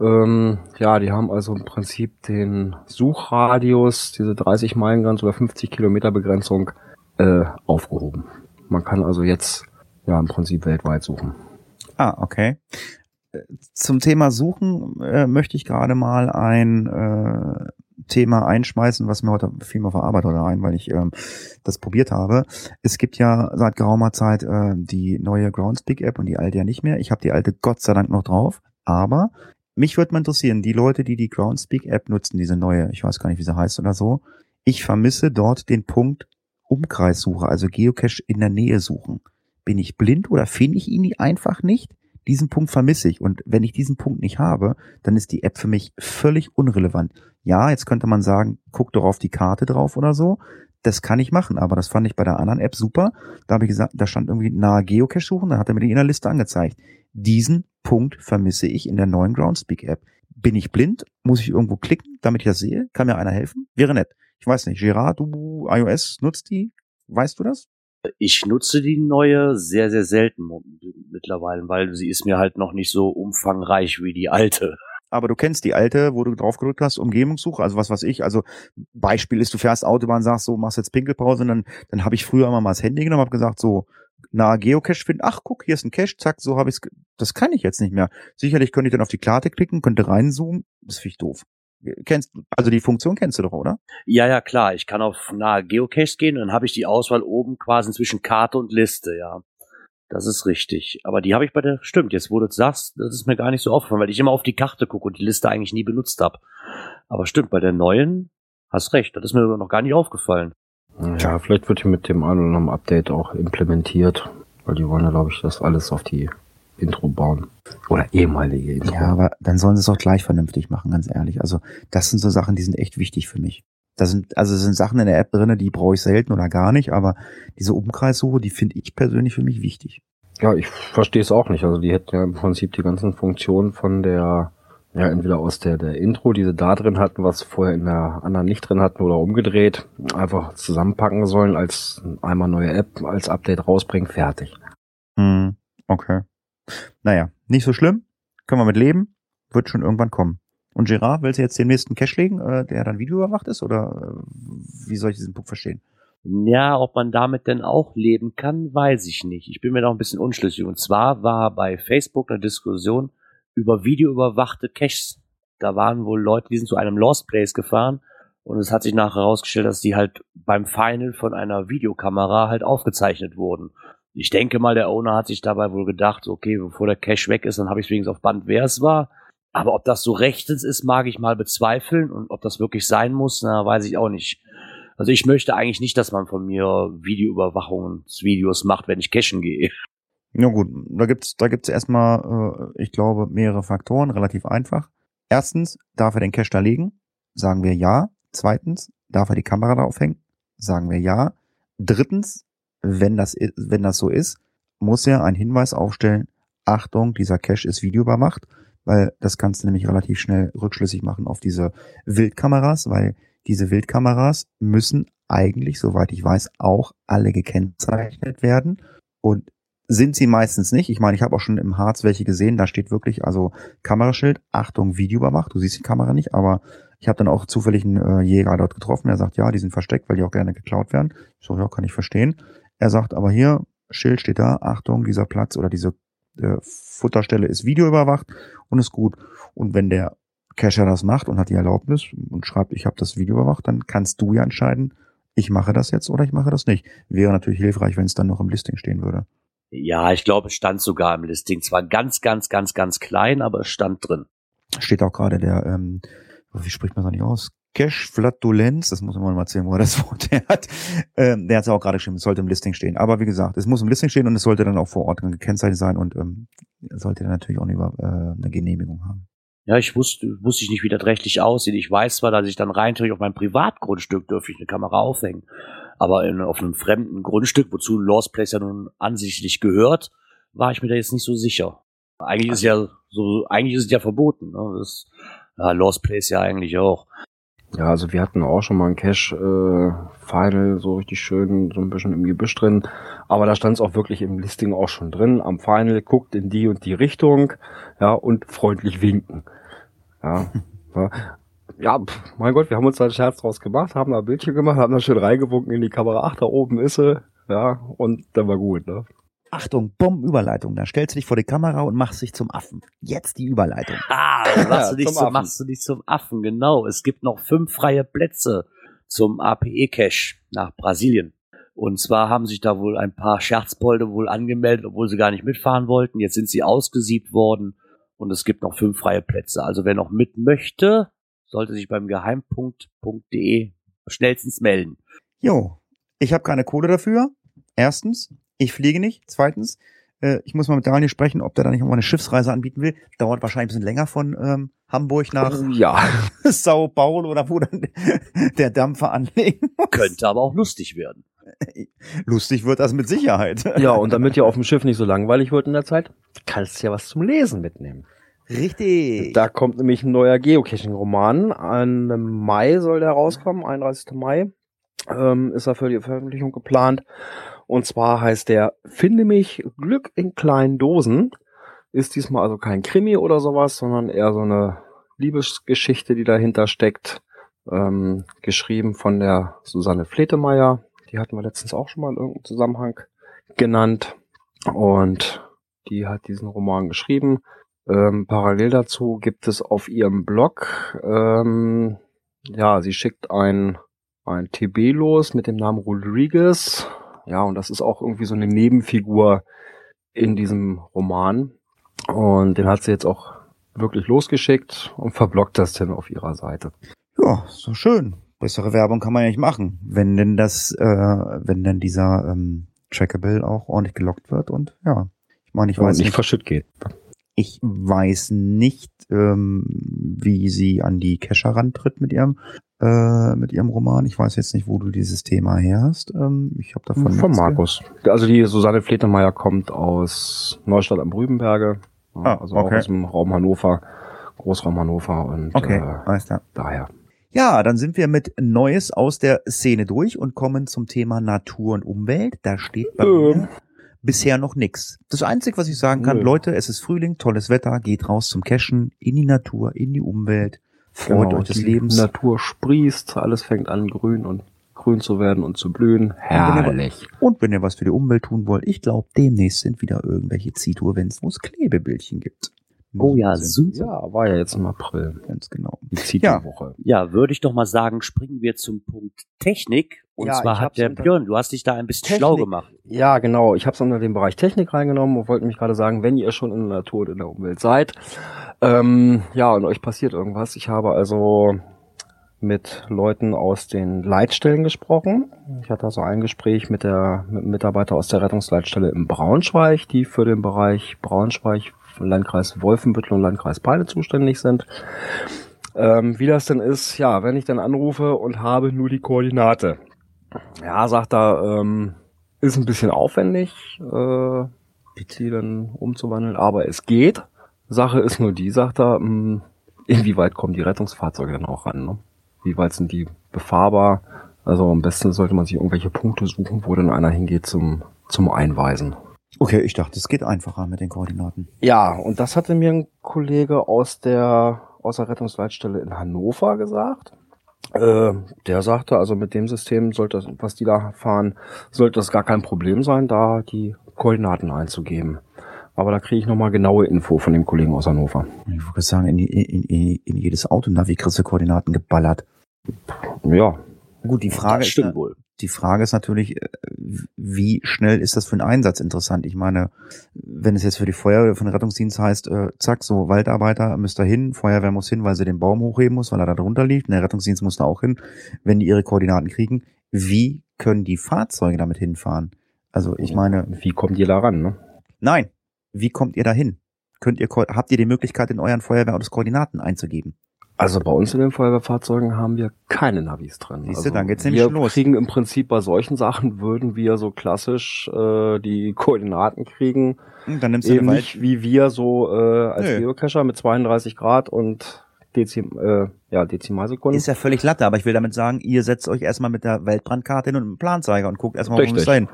Ähm, ja, die haben also im Prinzip den Suchradius, diese 30 Meilen Grenze oder 50 Kilometer Begrenzung äh, aufgehoben. Man kann also jetzt ja im Prinzip weltweit suchen. Ah, okay. Äh, Zum Thema Suchen äh, möchte ich gerade mal ein äh, Thema einschmeißen, was mir heute viel mehr verarbeitet oder ein, weil ich ähm, das probiert habe. Es gibt ja seit geraumer Zeit äh, die neue Groundspeak-App und die alte ja nicht mehr. Ich habe die alte Gott sei Dank noch drauf, aber mich würde mal interessieren, die Leute, die die Groundspeak-App nutzen, diese neue, ich weiß gar nicht, wie sie heißt oder so, ich vermisse dort den Punkt Umkreissuche, also Geocache in der Nähe suchen. Bin ich blind oder finde ich ihn einfach nicht? Diesen Punkt vermisse ich. Und wenn ich diesen Punkt nicht habe, dann ist die App für mich völlig unrelevant. Ja, jetzt könnte man sagen, guck doch auf die Karte drauf oder so. Das kann ich machen, aber das fand ich bei der anderen App super. Da habe ich gesagt, da stand irgendwie nahe Geocache suchen, da hat er mir die in der Liste angezeigt. Diesen Punkt vermisse ich in der neuen Groundspeak App. Bin ich blind? Muss ich irgendwo klicken, damit ich das sehe? Kann mir einer helfen? Wäre nett. Ich weiß nicht. Gerard, du iOS nutzt die? Weißt du das? Ich nutze die neue sehr, sehr selten mittlerweile, weil sie ist mir halt noch nicht so umfangreich wie die alte. Aber du kennst die alte, wo du drauf gedrückt hast, Umgebungssuche, also was weiß ich. Also Beispiel ist, du fährst Autobahn, sagst so, machst jetzt Pinkelpause und dann, dann habe ich früher immer mal das Handy genommen, habe gesagt so, nahe Geocache finden, ach guck, hier ist ein Cache, zack, so habe ich es. Das kann ich jetzt nicht mehr. Sicherlich könnte ich dann auf die Karte klicken, könnte reinzoomen, das finde ich doof. Kennst also die Funktion kennst du doch, oder? Ja, ja, klar. Ich kann auf nahe Geocaches gehen dann habe ich die Auswahl oben quasi zwischen Karte und Liste, ja. Das ist richtig. Aber die habe ich bei der, stimmt, jetzt wo du es sagst, das ist mir gar nicht so aufgefallen, weil ich immer auf die Karte gucke und die Liste eigentlich nie benutzt habe. Aber stimmt, bei der neuen, hast recht, das ist mir noch gar nicht aufgefallen. Ja, vielleicht wird die mit dem einen oder anderen Update auch implementiert, weil die wollen ja, glaube ich, das alles auf die Intro bauen. Oder ehemalige Intro. Ja, aber dann sollen sie es auch gleich vernünftig machen, ganz ehrlich. Also das sind so Sachen, die sind echt wichtig für mich. Da sind, also es sind Sachen in der App drinne, die brauche ich selten oder gar nicht, aber diese Umkreissuche, die finde ich persönlich für mich wichtig. Ja, ich verstehe es auch nicht. Also die hätten ja im Prinzip die ganzen Funktionen von der, ja, entweder aus der, der Intro, die sie da drin hatten, was vorher in der anderen nicht drin hatten oder umgedreht, einfach zusammenpacken sollen, als einmal neue App, als Update rausbringen, fertig. Hm, okay. Naja, nicht so schlimm. Können wir mit leben. Wird schon irgendwann kommen. Und Gerard, willst du jetzt den nächsten Cache legen, äh, der dann videoüberwacht ist? Oder äh, wie soll ich diesen Punkt verstehen? Ja, ob man damit denn auch leben kann, weiß ich nicht. Ich bin mir noch ein bisschen unschlüssig. Und zwar war bei Facebook eine Diskussion über videoüberwachte Caches da waren wohl Leute, die sind zu einem Lost Place gefahren und es hat sich nachher herausgestellt, dass die halt beim Final von einer Videokamera halt aufgezeichnet wurden. Ich denke mal, der Owner hat sich dabei wohl gedacht, okay, bevor der Cash weg ist, dann habe ich wenigstens auf Band, wer es war. Aber ob das so rechtens ist, mag ich mal bezweifeln. Und ob das wirklich sein muss, na, weiß ich auch nicht. Also ich möchte eigentlich nicht, dass man von mir Videoüberwachungsvideos macht, wenn ich cashen gehe. Ja gut, da gibt's da gibt's erstmal, äh, ich glaube, mehrere Faktoren, relativ einfach. Erstens, darf er den Cache da legen? Sagen wir ja. Zweitens, darf er die Kamera da aufhängen? Sagen wir ja. Drittens, wenn das, wenn das so ist, muss er einen Hinweis aufstellen, Achtung, dieser Cache ist videoüberwacht, weil das kannst du nämlich relativ schnell rückschlüssig machen auf diese Wildkameras, weil diese Wildkameras müssen eigentlich, soweit ich weiß, auch alle gekennzeichnet werden. Und sind sie meistens nicht. Ich meine, ich habe auch schon im Harz welche gesehen, da steht wirklich, also Kameraschild, Achtung, Video überwacht, du siehst die Kamera nicht, aber ich habe dann auch zufällig einen äh, Jäger dort getroffen, der sagt, ja, die sind versteckt, weil die auch gerne geklaut werden. So, ja, kann ich verstehen. Er sagt aber hier, Schild steht da, Achtung, dieser Platz oder diese äh, Futterstelle ist videoüberwacht und ist gut. Und wenn der Cacher das macht und hat die Erlaubnis und schreibt, ich habe das Video überwacht, dann kannst du ja entscheiden, ich mache das jetzt oder ich mache das nicht. Wäre natürlich hilfreich, wenn es dann noch im Listing stehen würde. Ja, ich glaube, es stand sogar im Listing. Zwar ganz, ganz, ganz, ganz klein, aber es stand drin. Steht auch gerade der, ähm, wie spricht man das nicht aus? Cash Flatulenz, das muss man mal erzählen, wo er das Wort hat. Ähm, der hat es auch gerade geschrieben, es sollte im Listing stehen. Aber wie gesagt, es muss im Listing stehen und es sollte dann auch vor Ort gekennzeichnet sein und ähm, sollte dann natürlich auch eine, äh, eine Genehmigung haben. Ja, ich wusste, wusste ich nicht, wie das rechtlich aussieht. Ich weiß zwar, dass ich dann rein auf mein Privatgrundstück dürfte ich eine Kamera aufhängen. Aber in, auf einem fremden Grundstück, wozu Lost Place ja nun ansichtlich gehört, war ich mir da jetzt nicht so sicher. Eigentlich ist ja so, eigentlich ist es ja verboten. Ne? Das ja, Lost Place ja eigentlich auch. Ja, also wir hatten auch schon mal ein Cache äh, Final so richtig schön, so ein bisschen im Gebüsch drin. Aber da stand es auch wirklich im Listing auch schon drin. Am Final guckt in die und die Richtung, ja, und freundlich winken. Ja. ja ja, pff, mein Gott, wir haben uns da einen Scherz draus gemacht, haben da ein Bildchen gemacht, haben da schön reingewunken in die Kamera. Ach, da oben ist sie. Ja, und dann war gut, ne? Achtung, Bombenüberleitung. Da stellst du dich vor die Kamera und machst dich zum Affen. Jetzt die Überleitung. Ah, machst, du dich zum, machst du dich zum Affen, genau. Es gibt noch fünf freie Plätze zum APE-Cache nach Brasilien. Und zwar haben sich da wohl ein paar Scherzbolde wohl angemeldet, obwohl sie gar nicht mitfahren wollten. Jetzt sind sie ausgesiebt worden und es gibt noch fünf freie Plätze. Also wer noch mit möchte, sollte sich beim geheimpunkt.de schnellstens melden. Jo, ich habe keine Kohle dafür. Erstens, ich fliege nicht. Zweitens, äh, ich muss mal mit Daniel sprechen, ob der da nicht mal eine Schiffsreise anbieten will. Dauert wahrscheinlich ein bisschen länger von ähm, Hamburg nach ja. Sao Paulo oder wo dann der Dampfer anlegen muss. Könnte aber auch lustig werden. Lustig wird das mit Sicherheit. Ja, und damit ihr auf dem Schiff nicht so langweilig wird in der Zeit, kannst du ja was zum Lesen mitnehmen. Richtig. Da kommt nämlich ein neuer Geocaching-Roman. An Mai soll der rauskommen, 31. Mai ähm, ist er für die Veröffentlichung geplant. Und zwar heißt der Finde mich Glück in kleinen Dosen. Ist diesmal also kein Krimi oder sowas, sondern eher so eine Liebesgeschichte, die dahinter steckt. Ähm, geschrieben von der Susanne Fletemeyer. Die hatten wir letztens auch schon mal in irgendeinem Zusammenhang genannt. Und die hat diesen Roman geschrieben. Ähm, parallel dazu gibt es auf ihrem Blog, ähm, ja, sie schickt ein, ein TB los mit dem Namen Rodriguez. Ja, und das ist auch irgendwie so eine Nebenfigur in diesem Roman. Und den hat sie jetzt auch wirklich losgeschickt und verblockt das dann auf ihrer Seite. Ja, so schön. Bessere Werbung kann man ja nicht machen, wenn denn das, äh, wenn denn dieser ähm, Trackable auch ordentlich gelockt wird und ja. Ich meine, ich weiß nicht, nicht verschütt geht. Ich weiß nicht, ähm, wie sie an die Kescher rantritt mit ihrem äh, mit ihrem Roman. Ich weiß jetzt nicht, wo du dieses Thema her hast. Ähm, ich habe davon von Markus. Also die Susanne Fletemeyer kommt aus Neustadt am Rübenberge, ah, also okay. auch aus dem Raum Hannover, Großraum Hannover und okay, äh, alles klar. daher. Ja, dann sind wir mit Neues aus der Szene durch und kommen zum Thema Natur und Umwelt. Da steht bei ähm. mir bisher noch nix. Das Einzige, was ich sagen kann, Nö. Leute, es ist Frühling, tolles Wetter, geht raus zum Cashen, in die Natur, in die Umwelt, freut genau, euch des Lebens. Die Natur sprießt, alles fängt an grün und grün zu werden und zu blühen. Herrlich. Und wenn ihr was für die Umwelt tun wollt, ich glaube, demnächst sind wieder irgendwelche Zito-Events, wo es Klebebildchen gibt. Oh ja, super. Ja, war ja jetzt im April. Ganz genau. Die zieht Ja. Ja, würde ich doch mal sagen, springen wir zum Punkt Technik. Und Ja, zwar hat der Björn, du hast dich da ein bisschen Technik. schlau gemacht. Ja, genau. Ich habe es unter den Bereich Technik reingenommen und wollte mich gerade sagen, wenn ihr schon in der Natur und in der Umwelt seid, ähm, ja, und euch passiert irgendwas. Ich habe also mit Leuten aus den Leitstellen gesprochen. Ich hatte also ein Gespräch mit der mit Mitarbeiter aus der Rettungsleitstelle in Braunschweig, die für den Bereich Braunschweig, Landkreis Wolfenbüttel und Landkreis Peine zuständig sind. Ähm, wie das denn ist, ja, wenn ich dann anrufe und habe nur die Koordinate. Ja, sagt er, ähm, ist ein bisschen aufwendig, äh, die dann umzuwandeln, aber es geht. Sache ist nur die, sagt er, mh, inwieweit kommen die Rettungsfahrzeuge dann auch ran? Ne? Wie weit sind die befahrbar? Also am besten sollte man sich irgendwelche Punkte suchen, wo dann einer hingeht zum, zum Einweisen. Okay, ich dachte, es geht einfacher mit den Koordinaten. Ja, und das hatte mir ein Kollege aus der, aus der Rettungsleitstelle in Hannover gesagt. Äh, der sagte, also mit dem System sollte das, was die da fahren, sollte das gar kein Problem sein, da die Koordinaten einzugeben. Aber da kriege ich nochmal genaue Info von dem Kollegen aus Hannover. Ich würde sagen, in, in, in, in jedes Autonavi kriegst du Koordinaten geballert. Ja, Gut, die Frage das ist, stimmt na- wohl. die Frage ist natürlich, äh, wie schnell ist das für einen Einsatz interessant? Ich meine, wenn es jetzt für die Feuerwehr, für den Rettungsdienst heißt, äh, zack, so Waldarbeiter müsst da hin, Feuerwehr muss hin, weil sie den Baum hochheben muss, weil er da drunter liegt, und der Rettungsdienst muss da auch hin, wenn die ihre Koordinaten kriegen. Wie können die Fahrzeuge damit hinfahren? Also ich meine, wie kommt ihr da ran? Ne? nein, wie kommt ihr da hin? Könnt ihr, habt ihr die Möglichkeit, in euren Feuerwehrautos Koordinaten einzugeben? Also bei uns in den Feuerwehrfahrzeugen haben wir keine Navis drin. Siehste, also dann geht's nämlich wir los. kriegen im Prinzip bei solchen Sachen würden wir so klassisch äh, die Koordinaten kriegen. Hm, Dann nimmst du nicht wie wir so äh, als Nö. Geocacher mit 32 Grad und Dezim, äh, ja, Dezimalsekunden. Ist ja völlig Latte, aber ich will damit sagen, ihr setzt euch erstmal mit der Weltbrandkarte hin und mit dem Planzeiger und guckt erstmal, wo es dahin.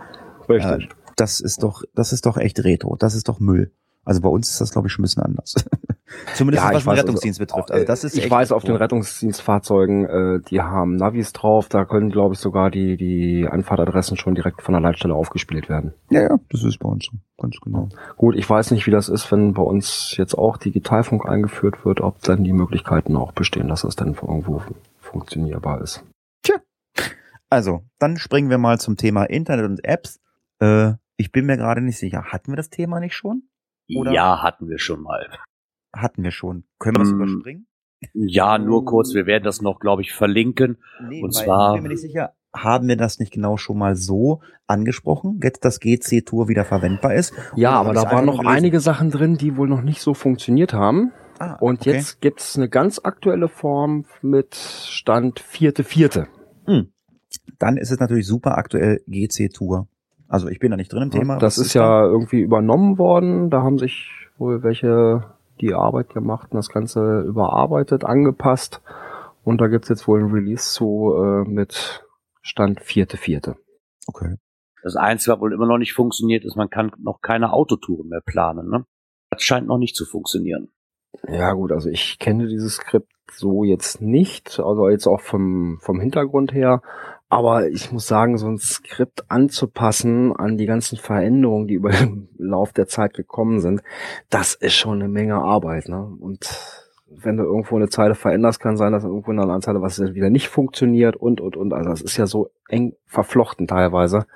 Richtig. Äh, das ist doch, das ist doch echt Retro. Das ist doch Müll. Also bei uns ist das, glaube ich, schon ein bisschen anders. Zumindest Ja, was den weiß, Rettungsdienst also, betrifft. Also das ist ich weiß, auf den. Rettungsdienstfahrzeugen, äh, die haben Navis drauf, da können, glaube ich, sogar die, die Anfahrtadressen schon direkt von der Leitstelle aufgespielt werden. Ja, ja, das ist bei uns so. Ganz genau. Gut, ich weiß nicht, wie das ist, wenn bei uns jetzt auch Digitalfunk eingeführt wird, ob dann die Möglichkeiten auch bestehen, dass das dann irgendwo funktionierbar ist. Also, dann springen wir mal zum Thema Internet und Apps. Äh, ich bin mir gerade nicht sicher. Hatten wir das Thema nicht schon? Oder- Ja, hatten wir schon mal. Hatten wir schon. Können wir das Ähm, überspringen? Ja, nur kurz, wir werden das noch, glaube ich, verlinken. Nee, und weil zwar- ich bin mir nicht sicher, haben wir das nicht genau schon mal so angesprochen, jetzt das GC-Tour wieder verwendbar ist? Ja, Oder aber da waren noch gelesen? einige Sachen drin, die wohl noch nicht so funktioniert haben. Ah, Und okay. jetzt gibt's eine ganz aktuelle Form mit Stand vierte vierte. Dann ist es natürlich super aktuell GC-Tour. Also ich bin da nicht drin im Thema. Das Was ist ja irgendwie übernommen worden. Da haben sich wohl welche die Arbeit gemacht und das Ganze überarbeitet, angepasst. Und da gibt's jetzt wohl ein Release zu äh, mit Stand vierte vierte. Okay. Das Einzige, was wohl immer noch nicht funktioniert, ist, man kann noch keine Autotouren mehr planen. Ne? Das scheint noch nicht zu funktionieren. Ja gut, also ich kenne dieses Skript so jetzt nicht, also jetzt auch vom, vom Hintergrund her. Aber ich muss sagen, so ein Skript anzupassen an die ganzen Veränderungen, die über den Lauf der Zeit gekommen sind, das ist schon eine Menge Arbeit. Ne? Und wenn du irgendwo eine Zeile veränderst, kann sein, dass irgendwo in einer anderen Zeile was wieder nicht funktioniert und, und, und. Also das ist ja so eng verflochten teilweise.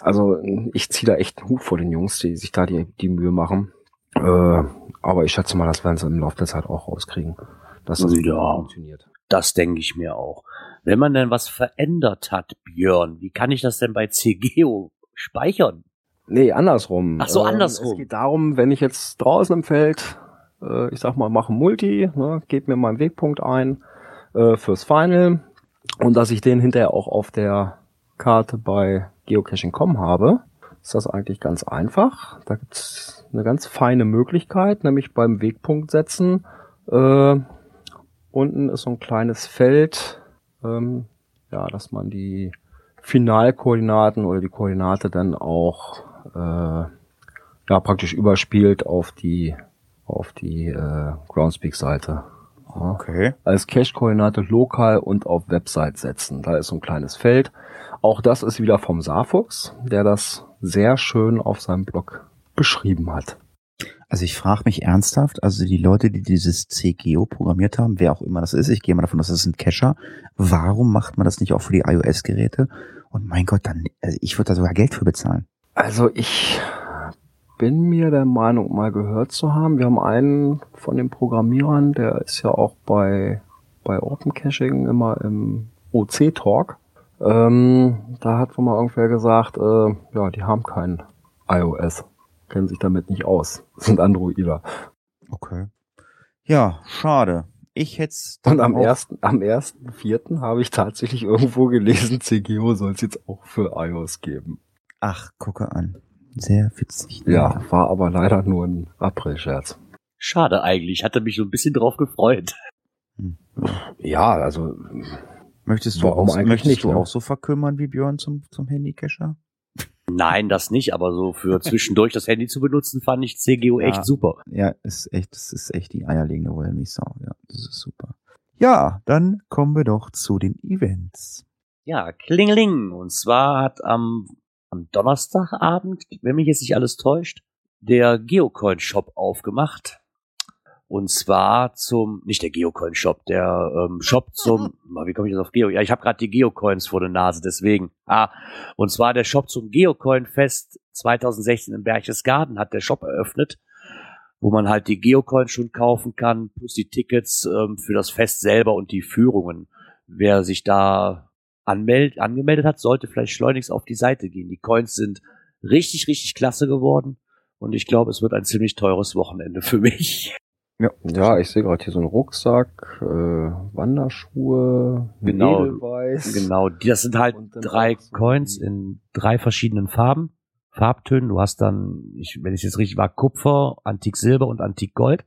Also ich ziehe da echt einen Hut vor den Jungs, die sich da die, die Mühe machen. Äh, aber ich schätze mal, das werden sie im Laufe der Zeit auch rauskriegen, dass das Ja. funktioniert. Das denke ich mir auch. Wenn man denn was verändert hat, Björn, wie kann ich das denn bei CGO speichern? Nee, andersrum. Ach so, Ähm, andersrum. Es geht darum, wenn ich jetzt draußen im Feld, äh, ich sag mal, mache Multi, ne, gebe mir meinen Wegpunkt ein äh, fürs Final und dass ich den hinterher auch auf der Karte bei Geocaching.com habe, ist das eigentlich ganz einfach. Da gibt's eine ganz feine Möglichkeit, nämlich beim Wegpunkt setzen. Äh, unten ist so ein kleines Feld, ähm, ja, dass man die Finalkoordinaten oder die Koordinate dann auch äh, ja praktisch überspielt auf die auf die äh, Groundspeak-Seite. Okay. Als Cache-Koordinate lokal und auf Website setzen. Da ist so ein kleines Feld. Auch das ist wieder vom Saarfuchs, der das sehr schön auf seinem Blog beschrieben hat. Also ich frage mich ernsthaft, also die Leute, die dieses CGO programmiert haben, wer auch immer das ist, ich gehe mal davon aus, das ist ein Cacher, warum macht man das nicht auch für die iOS-Geräte? Und mein Gott, dann, also ich würde da sogar Geld für bezahlen. Also ich bin mir der Meinung, mal gehört zu haben. Wir haben einen von den Programmierern, der ist ja auch bei, bei Open Caching immer im OC-Talk. Ähm, da hat wohl mal irgendwer gesagt, äh, ja, die haben kein iOS kennen sich damit nicht aus. Das sind Androider. Okay. Ja, schade. Ich hätte Und am ersten, am ersten vierten habe ich tatsächlich irgendwo gelesen, CGO soll es jetzt auch für iOS geben. Ach, gucke an. Sehr witzig. Ja, war aber leider nur ein April-Scherz. Schade eigentlich. Hatte mich so ein bisschen drauf gefreut. Hm. Ja, also. Möchtest du, auch, möchtest nicht, du ne? auch so verkümmern wie Björn zum, zum Handycacher? Nein, das nicht, aber so für zwischendurch das Handy zu benutzen, fand ich CGO ja, echt super. Ja, ist echt, das ist echt die eierlegende Wollmilchsau. Ja, das ist super. Ja, dann kommen wir doch zu den Events. Ja, Klingling. Und zwar hat am, am Donnerstagabend, wenn mich jetzt nicht alles täuscht, der Geocoin Shop aufgemacht. Und zwar zum, nicht der Geocoin-Shop, der ähm, Shop zum, wie komme ich jetzt auf Geo? Ja, ich habe gerade die Geocoins vor der Nase, deswegen. Ah, und zwar der Shop zum Geocoin-Fest 2016 in Berchtesgaden hat der Shop eröffnet, wo man halt die Geocoins schon kaufen kann, plus die Tickets ähm, für das Fest selber und die Führungen. Wer sich da anmeld, angemeldet hat, sollte vielleicht schleunigst auf die Seite gehen. Die Coins sind richtig, richtig klasse geworden. Und ich glaube, es wird ein ziemlich teures Wochenende für mich. Ja, ja ich sehe gerade hier so einen Rucksack, äh, Wanderschuhe, genau, Edelweiß. Genau, das sind halt drei Coins in drei verschiedenen Farben, Farbtönen. Du hast dann, ich, wenn ich jetzt richtig war, Kupfer, Antik Silber und Antik Gold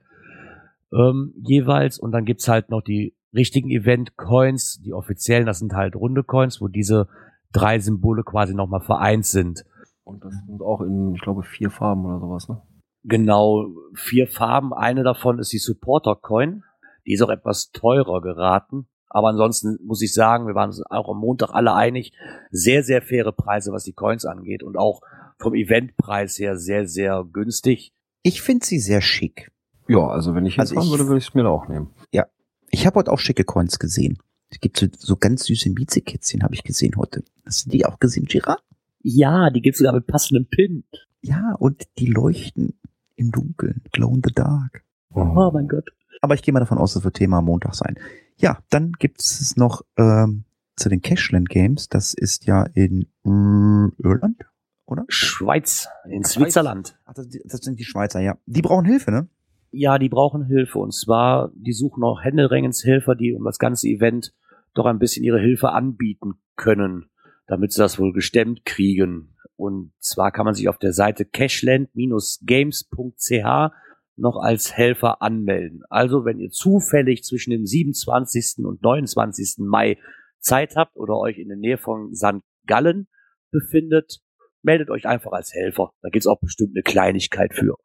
ähm, jeweils. Und dann gibt's halt noch die richtigen Event-Coins, die offiziellen, das sind halt runde Coins, wo diese drei Symbole quasi nochmal vereint sind. Und das sind auch in, ich glaube, vier Farben oder sowas, ne? Genau vier Farben. Eine davon ist die Supporter Coin. Die ist auch etwas teurer geraten. Aber ansonsten muss ich sagen, wir waren uns auch am Montag alle einig, sehr, sehr faire Preise, was die Coins angeht und auch vom Eventpreis her sehr, sehr günstig. Ich finde sie sehr schick. Ja, also wenn ich hinfahren also würde, würde ich es mir auch nehmen. Ja, ich habe heute auch schicke Coins gesehen. Es gibt so, so ganz süße Miezekätzchen, habe ich gesehen heute. Hast du die auch gesehen, Gira? Ja, die gibt's sogar mit passendem Pin. Ja, und die leuchten im Dunkeln. Glow in the dark. Oh, oh mein Gott. Aber ich gehe mal davon aus, das wird Thema Montag sein. Ja, dann gibt es noch ähm, zu den Cashland Games. Das ist ja in Irland, oder? Schweiz, in Switzerland. Ach, das, das sind die Schweizer, ja. Die brauchen Hilfe, ne? Ja, die brauchen Hilfe. Und zwar, die suchen auch Händeringens Helfer, die um das ganze Event doch ein bisschen ihre Hilfe anbieten können, damit sie das wohl gestemmt kriegen. Und zwar kann man sich auf der Seite cashland-games.ch noch als Helfer anmelden. Also wenn ihr zufällig zwischen dem 27. und 29. Mai Zeit habt oder euch in der Nähe von St. Gallen befindet, meldet euch einfach als Helfer. Da gibt's auch bestimmt eine Kleinigkeit für.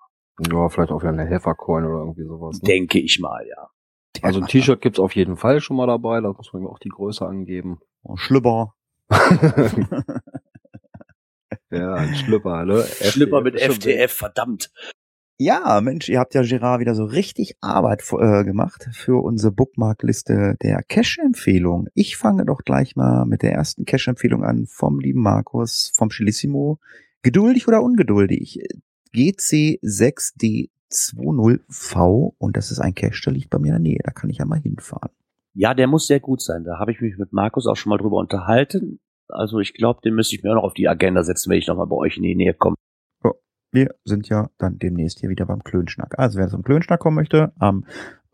Ja, vielleicht auch wieder eine Helfercoin oder irgendwie sowas. Ne? Denke ich mal, ja. Also ein T-Shirt gibt's auf jeden Fall schon mal dabei, da muss man auch die Größe angeben. Oh, Schlüpper. Ja, ein Schlüpper, ne? Schlüpper mit FTF, verdammt. Ja, Mensch, ihr habt ja Gerard wieder so richtig Arbeit äh, gemacht für unsere Bookmarkliste der Cash-Empfehlung. Ich fange doch gleich mal mit der ersten Cash-Empfehlung an vom lieben Markus, vom Chilissimo. Geduldig oder ungeduldig? GC6D20V und das ist ein Cache, der liegt bei mir in der Nähe. Da kann ich ja mal hinfahren. Ja, der muss sehr gut sein. Da habe ich mich mit Markus auch schon mal drüber unterhalten. Also ich glaube, den müsste ich mir auch noch auf die Agenda setzen, wenn ich nochmal bei euch in die Nähe komme. Ja, wir sind ja dann demnächst hier wieder beim Klönschnack. Also wer zum Klönschnack kommen möchte, am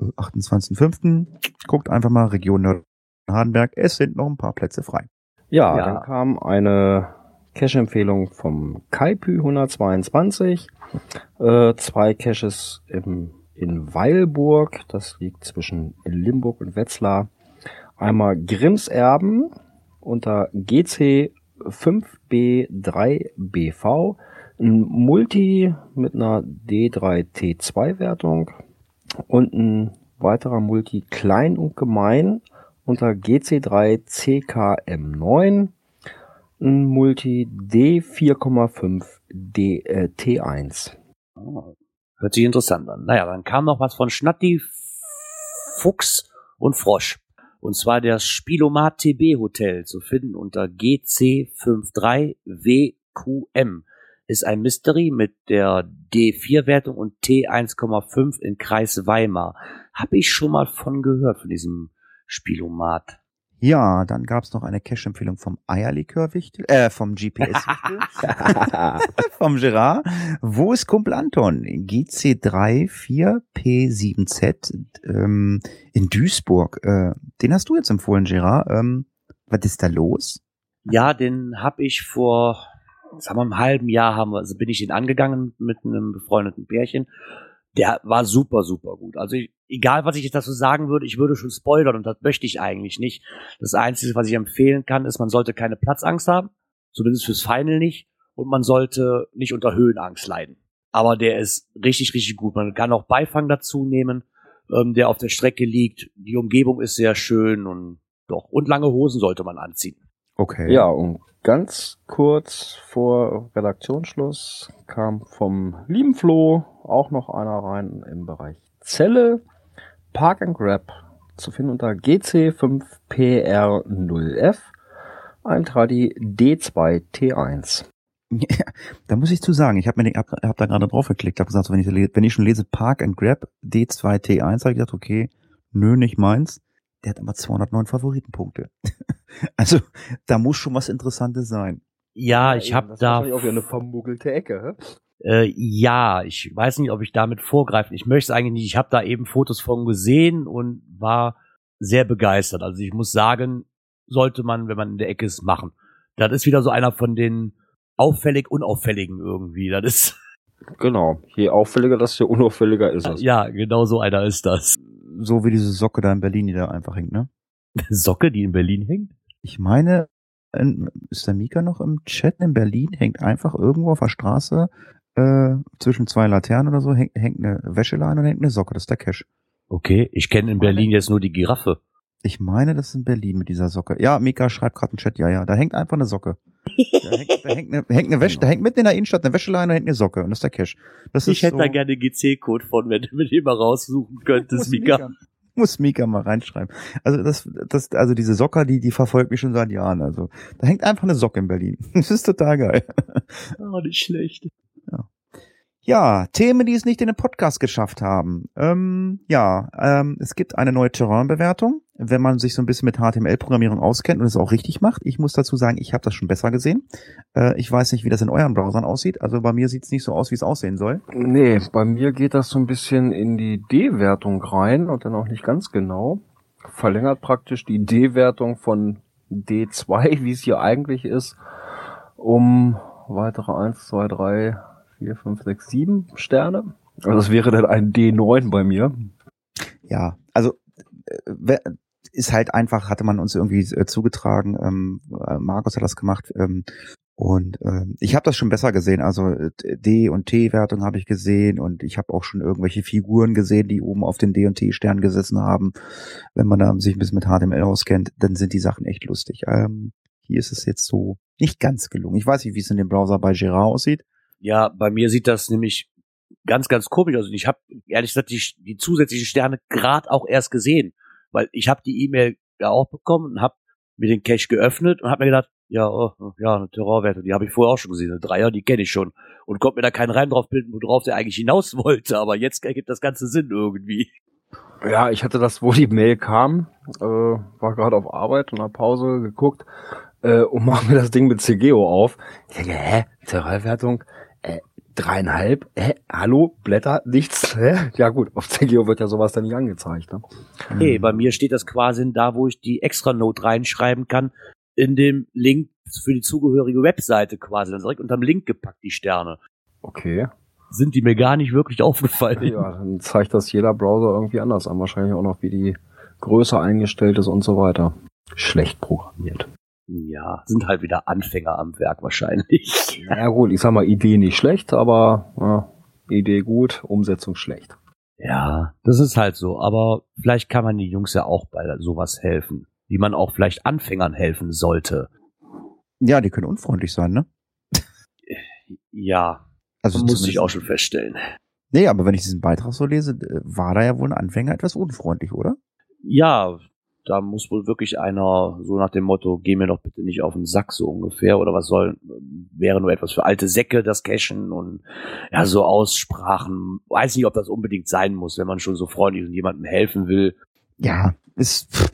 28.05. guckt einfach mal Region Nord-Hardenberg. Es sind noch ein paar Plätze frei. Ja, ja. dann kam eine Cache-Empfehlung vom Kaipü 122. Äh, zwei Caches im, in Weilburg, das liegt zwischen Limburg und Wetzlar. Einmal Grimserben, unter GC5B3BV ein Multi mit einer D3T2-Wertung und ein weiterer Multi klein und gemein unter GC3CKM9 ein Multi D4,5 D, äh, T1. Hört sich interessant an. Naja, dann kam noch was von Schnatti, Fuchs und Frosch. Und zwar das Spielomat TB Hotel zu finden unter GC53WQM. Ist ein Mystery mit der D4-Wertung und T1,5 in Kreis Weimar. Habe ich schon mal von gehört, von diesem Spielomat. Ja, dann gab's noch eine Cash-Empfehlung vom Eierlikörwichtel, äh, vom GPS vom Gerard. Wo ist Kumpel Anton? GC34P7Z ähm, in Duisburg. Äh, den hast du jetzt empfohlen, Gerard. Ähm, was ist da los? Ja, den habe ich vor, sagen wir, einem halben Jahr haben wir, also bin ich ihn angegangen mit einem befreundeten Pärchen. Der war super, super gut. Also ich, egal, was ich jetzt dazu sagen würde, ich würde schon spoilern und das möchte ich eigentlich nicht. Das Einzige, was ich empfehlen kann, ist, man sollte keine Platzangst haben, zumindest fürs Final nicht, und man sollte nicht unter Höhenangst leiden. Aber der ist richtig, richtig gut. Man kann auch Beifang dazu nehmen, ähm, der auf der Strecke liegt. Die Umgebung ist sehr schön und doch. Und lange Hosen sollte man anziehen. Okay. Ja, und ganz kurz vor Redaktionsschluss kam vom lieben Flo auch noch einer rein im Bereich Zelle. Park and Grab zu finden unter GC5PR0F. Ein Tradi D2T1. da muss ich zu sagen, ich habe mir den, hab, hab da gerade drauf geklickt, habe gesagt, wenn, ich, wenn ich schon lese Park and Grab D2T1, habe ich gedacht, okay, nö, nicht meins. Der hat aber 209 Favoritenpunkte. also da muss schon was Interessantes sein. Ja, ich habe da auch wieder eine vermuggelte Ecke. hä? Äh, ja, ich weiß nicht, ob ich damit vorgreifen. Ich möchte es eigentlich nicht. Ich habe da eben Fotos von gesehen und war sehr begeistert. Also ich muss sagen, sollte man, wenn man in der Ecke ist, machen. Das ist wieder so einer von den auffällig unauffälligen irgendwie. Das ist Genau. Je auffälliger, desto unauffälliger ist es. ja genau so einer ist das. So wie diese Socke da in Berlin, die da einfach hängt, ne? Socke, die in Berlin hängt. Ich meine, in, ist der Mika noch im Chat in Berlin? Hängt einfach irgendwo auf der Straße äh, zwischen zwei Laternen oder so, hängt, hängt eine Wäscheleine und hängt eine Socke. Das ist der Cash. Okay, ich kenne in Berlin jetzt nur die Giraffe. Ich meine, das ist in Berlin mit dieser Socke. Ja, Mika schreibt gerade im Chat, ja, ja, da hängt einfach eine Socke. Da hängt, da hängt eine, hängt eine Wäsche, da hängt mitten in der Innenstadt eine Wäscheleine und hängt eine Socke und das ist der Cash. Das Ich hätte so, da gerne GC-Code von, wenn du mir den mal raussuchen könntest, muss Mika. Muss Mika mal reinschreiben. Also das, das, also diese Socke, die, die verfolgt mich schon seit Jahren. Also da hängt einfach eine Socke in Berlin. Das ist total geil. Oh, nicht schlecht. Ja, Themen, die es nicht in den Podcast geschafft haben. Ähm, ja, ähm, es gibt eine neue Terrainbewertung, wenn man sich so ein bisschen mit HTML-Programmierung auskennt und es auch richtig macht. Ich muss dazu sagen, ich habe das schon besser gesehen. Äh, ich weiß nicht, wie das in euren Browsern aussieht. Also bei mir sieht es nicht so aus, wie es aussehen soll. Nee, bei mir geht das so ein bisschen in die D-Wertung rein und dann auch nicht ganz genau. Verlängert praktisch die D-Wertung von D2, wie es hier eigentlich ist, um weitere 1, 2, 3, 4, 5, 6, 7 Sterne. Also das wäre dann ein D9 bei mir. Ja, also äh, ist halt einfach, hatte man uns irgendwie äh, zugetragen. Ähm, äh, Markus hat das gemacht. Ähm, und ähm, ich habe das schon besser gesehen. Also äh, D- und T-Wertung habe ich gesehen und ich habe auch schon irgendwelche Figuren gesehen, die oben auf den D- und T-Sternen gesessen haben. Wenn man da sich ein bisschen mit HTML auskennt, dann sind die Sachen echt lustig. Ähm, hier ist es jetzt so nicht ganz gelungen. Ich weiß nicht, wie es in dem Browser bei Gerard aussieht. Ja, bei mir sieht das nämlich ganz, ganz komisch aus. Und ich habe ehrlich gesagt die, die zusätzlichen Sterne gerade auch erst gesehen, weil ich habe die E-Mail ja auch bekommen und habe mir den Cache geöffnet und habe mir gedacht, ja, oh, ja, eine Terrorwertung, die habe ich vorher auch schon gesehen, eine Dreier, die kenne ich schon und konnte mir da keinen Reim drauf bilden, worauf der eigentlich hinaus wollte. Aber jetzt ergibt das ganze Sinn irgendwie. Ja, ich hatte das, wo die Mail kam, äh, war gerade auf Arbeit und hab Pause geguckt äh, und mach mir das Ding mit CGO auf. Ich denke, hä, Terrorwertung, dreieinhalb, hä, hallo, Blätter, nichts, hä? Ja gut, auf CGO wird ja sowas dann nicht angezeigt, ne? Hey, bei mir steht das quasi da, wo ich die Extra-Note reinschreiben kann, in dem Link für die zugehörige Webseite quasi, dann direkt unterm Link gepackt, die Sterne. Okay. Sind die mir gar nicht wirklich aufgefallen. Ja, dann zeigt das jeder Browser irgendwie anders an. Wahrscheinlich auch noch, wie die Größe eingestellt ist und so weiter. Schlecht programmiert. Ja, sind halt wieder Anfänger am Werk wahrscheinlich. Ja gut, ich sag mal, Idee nicht schlecht, aber ja, Idee gut, Umsetzung schlecht. Ja, das ist halt so. Aber vielleicht kann man die Jungs ja auch bei sowas helfen, wie man auch vielleicht Anfängern helfen sollte. Ja, die können unfreundlich sein, ne? Ja, Also muss ich auch schon feststellen. Nee, aber wenn ich diesen Beitrag so lese, äh, war da ja wohl ein Anfänger etwas unfreundlich, oder? Ja, da muss wohl wirklich einer so nach dem Motto, geh mir doch bitte nicht auf den Sack so ungefähr oder was soll, wäre nur etwas für alte Säcke das Cashen und ja, so Aussprachen. Weiß nicht, ob das unbedingt sein muss, wenn man schon so freundlich und jemandem helfen will. Ja, ist, pff,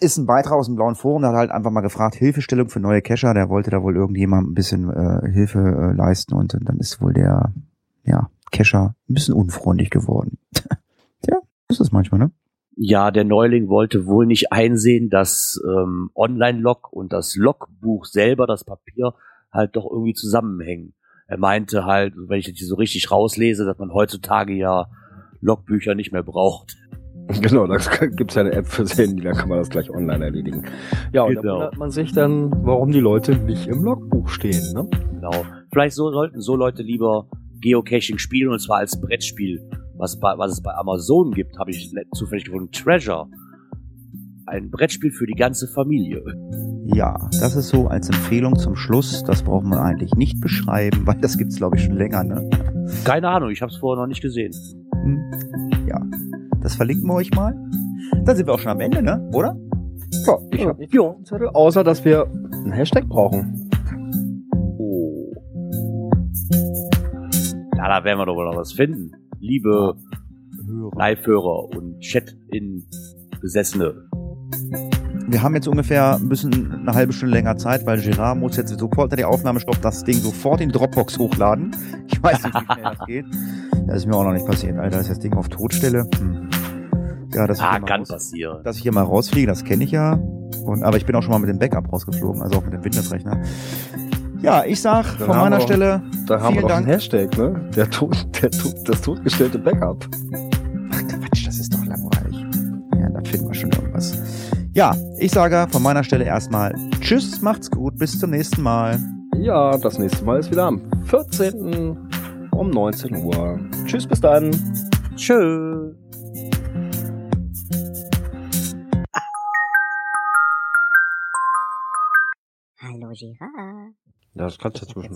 ist ein Beitrag aus dem blauen Forum, der hat halt einfach mal gefragt, Hilfestellung für neue Cacher, der wollte da wohl irgendjemand ein bisschen äh, Hilfe äh, leisten und dann ist wohl der, ja, Cacher ein bisschen unfreundlich geworden. ja, ist das manchmal, ne? Ja, der Neuling wollte wohl nicht einsehen, dass ähm, Online-Log und das Logbuch selber, das Papier, halt doch irgendwie zusammenhängen. Er meinte halt, wenn ich das so richtig rauslese, dass man heutzutage ja Logbücher nicht mehr braucht. Genau, da gibt's ja eine App fürs Handy, da kann man das gleich online erledigen. Ja, und Genau. da wundert man sich dann, warum die Leute nicht im Logbuch stehen. Ne? Genau. Vielleicht so, sollten so Leute lieber Geocaching spielen und zwar als Brettspiel. Was, bei, was es bei Amazon gibt, habe ich zufällig gefunden. Treasure. Ein Brettspiel für die ganze Familie. Ja, das ist so als Empfehlung zum Schluss. Das braucht man eigentlich nicht beschreiben, weil das gibt's glaube ich schon länger, ne? Keine Ahnung, ich habe es vorher noch nicht gesehen. Hm. Ja, das verlinken wir euch mal. Dann sind wir auch schon am Ende, ne? Oder? Ja, ich habe nicht viel Zettel, außer dass wir einen Hashtag brauchen. Oh. Ja, da werden wir doch wohl noch was finden. Liebe Live-Hörer und Chat-in-Besessene. Wir haben jetzt ungefähr ein bisschen eine halbe Stunde länger Zeit, weil Gerard muss jetzt sofort die Aufnahme stoppt, das Ding sofort in Dropbox hochladen. Ich weiß nicht, wie schnell das geht. Das ist mir auch noch nicht passiert, Alter. Ist das Ding auf Totstelle? Hm. Ja, das Ah, kann raus- passieren. dass ich hier mal rausfliege, das kenne ich ja. Und, aber ich bin auch schon mal mit dem Backup rausgeflogen, also auch mit dem Windows-Rechner. Ja, ich sag Dann von meiner wir- Stelle Da haben wir vielen doch einen Dank. Hashtag, ne? Der, tot, der tot, das totgestellte Backup. Ach Quatsch, das ist doch langweilig. Ja, da finden wir schon irgendwas. Ja, ich sage von meiner Stelle erstmal Tschüss, macht's gut, bis zum nächsten Mal. Ja, das nächste Mal ist wieder am 14. um 19 Uhr. Tschüss, bis dann. Tschö. Hallo Girard. Ja, das kannst du zwischen.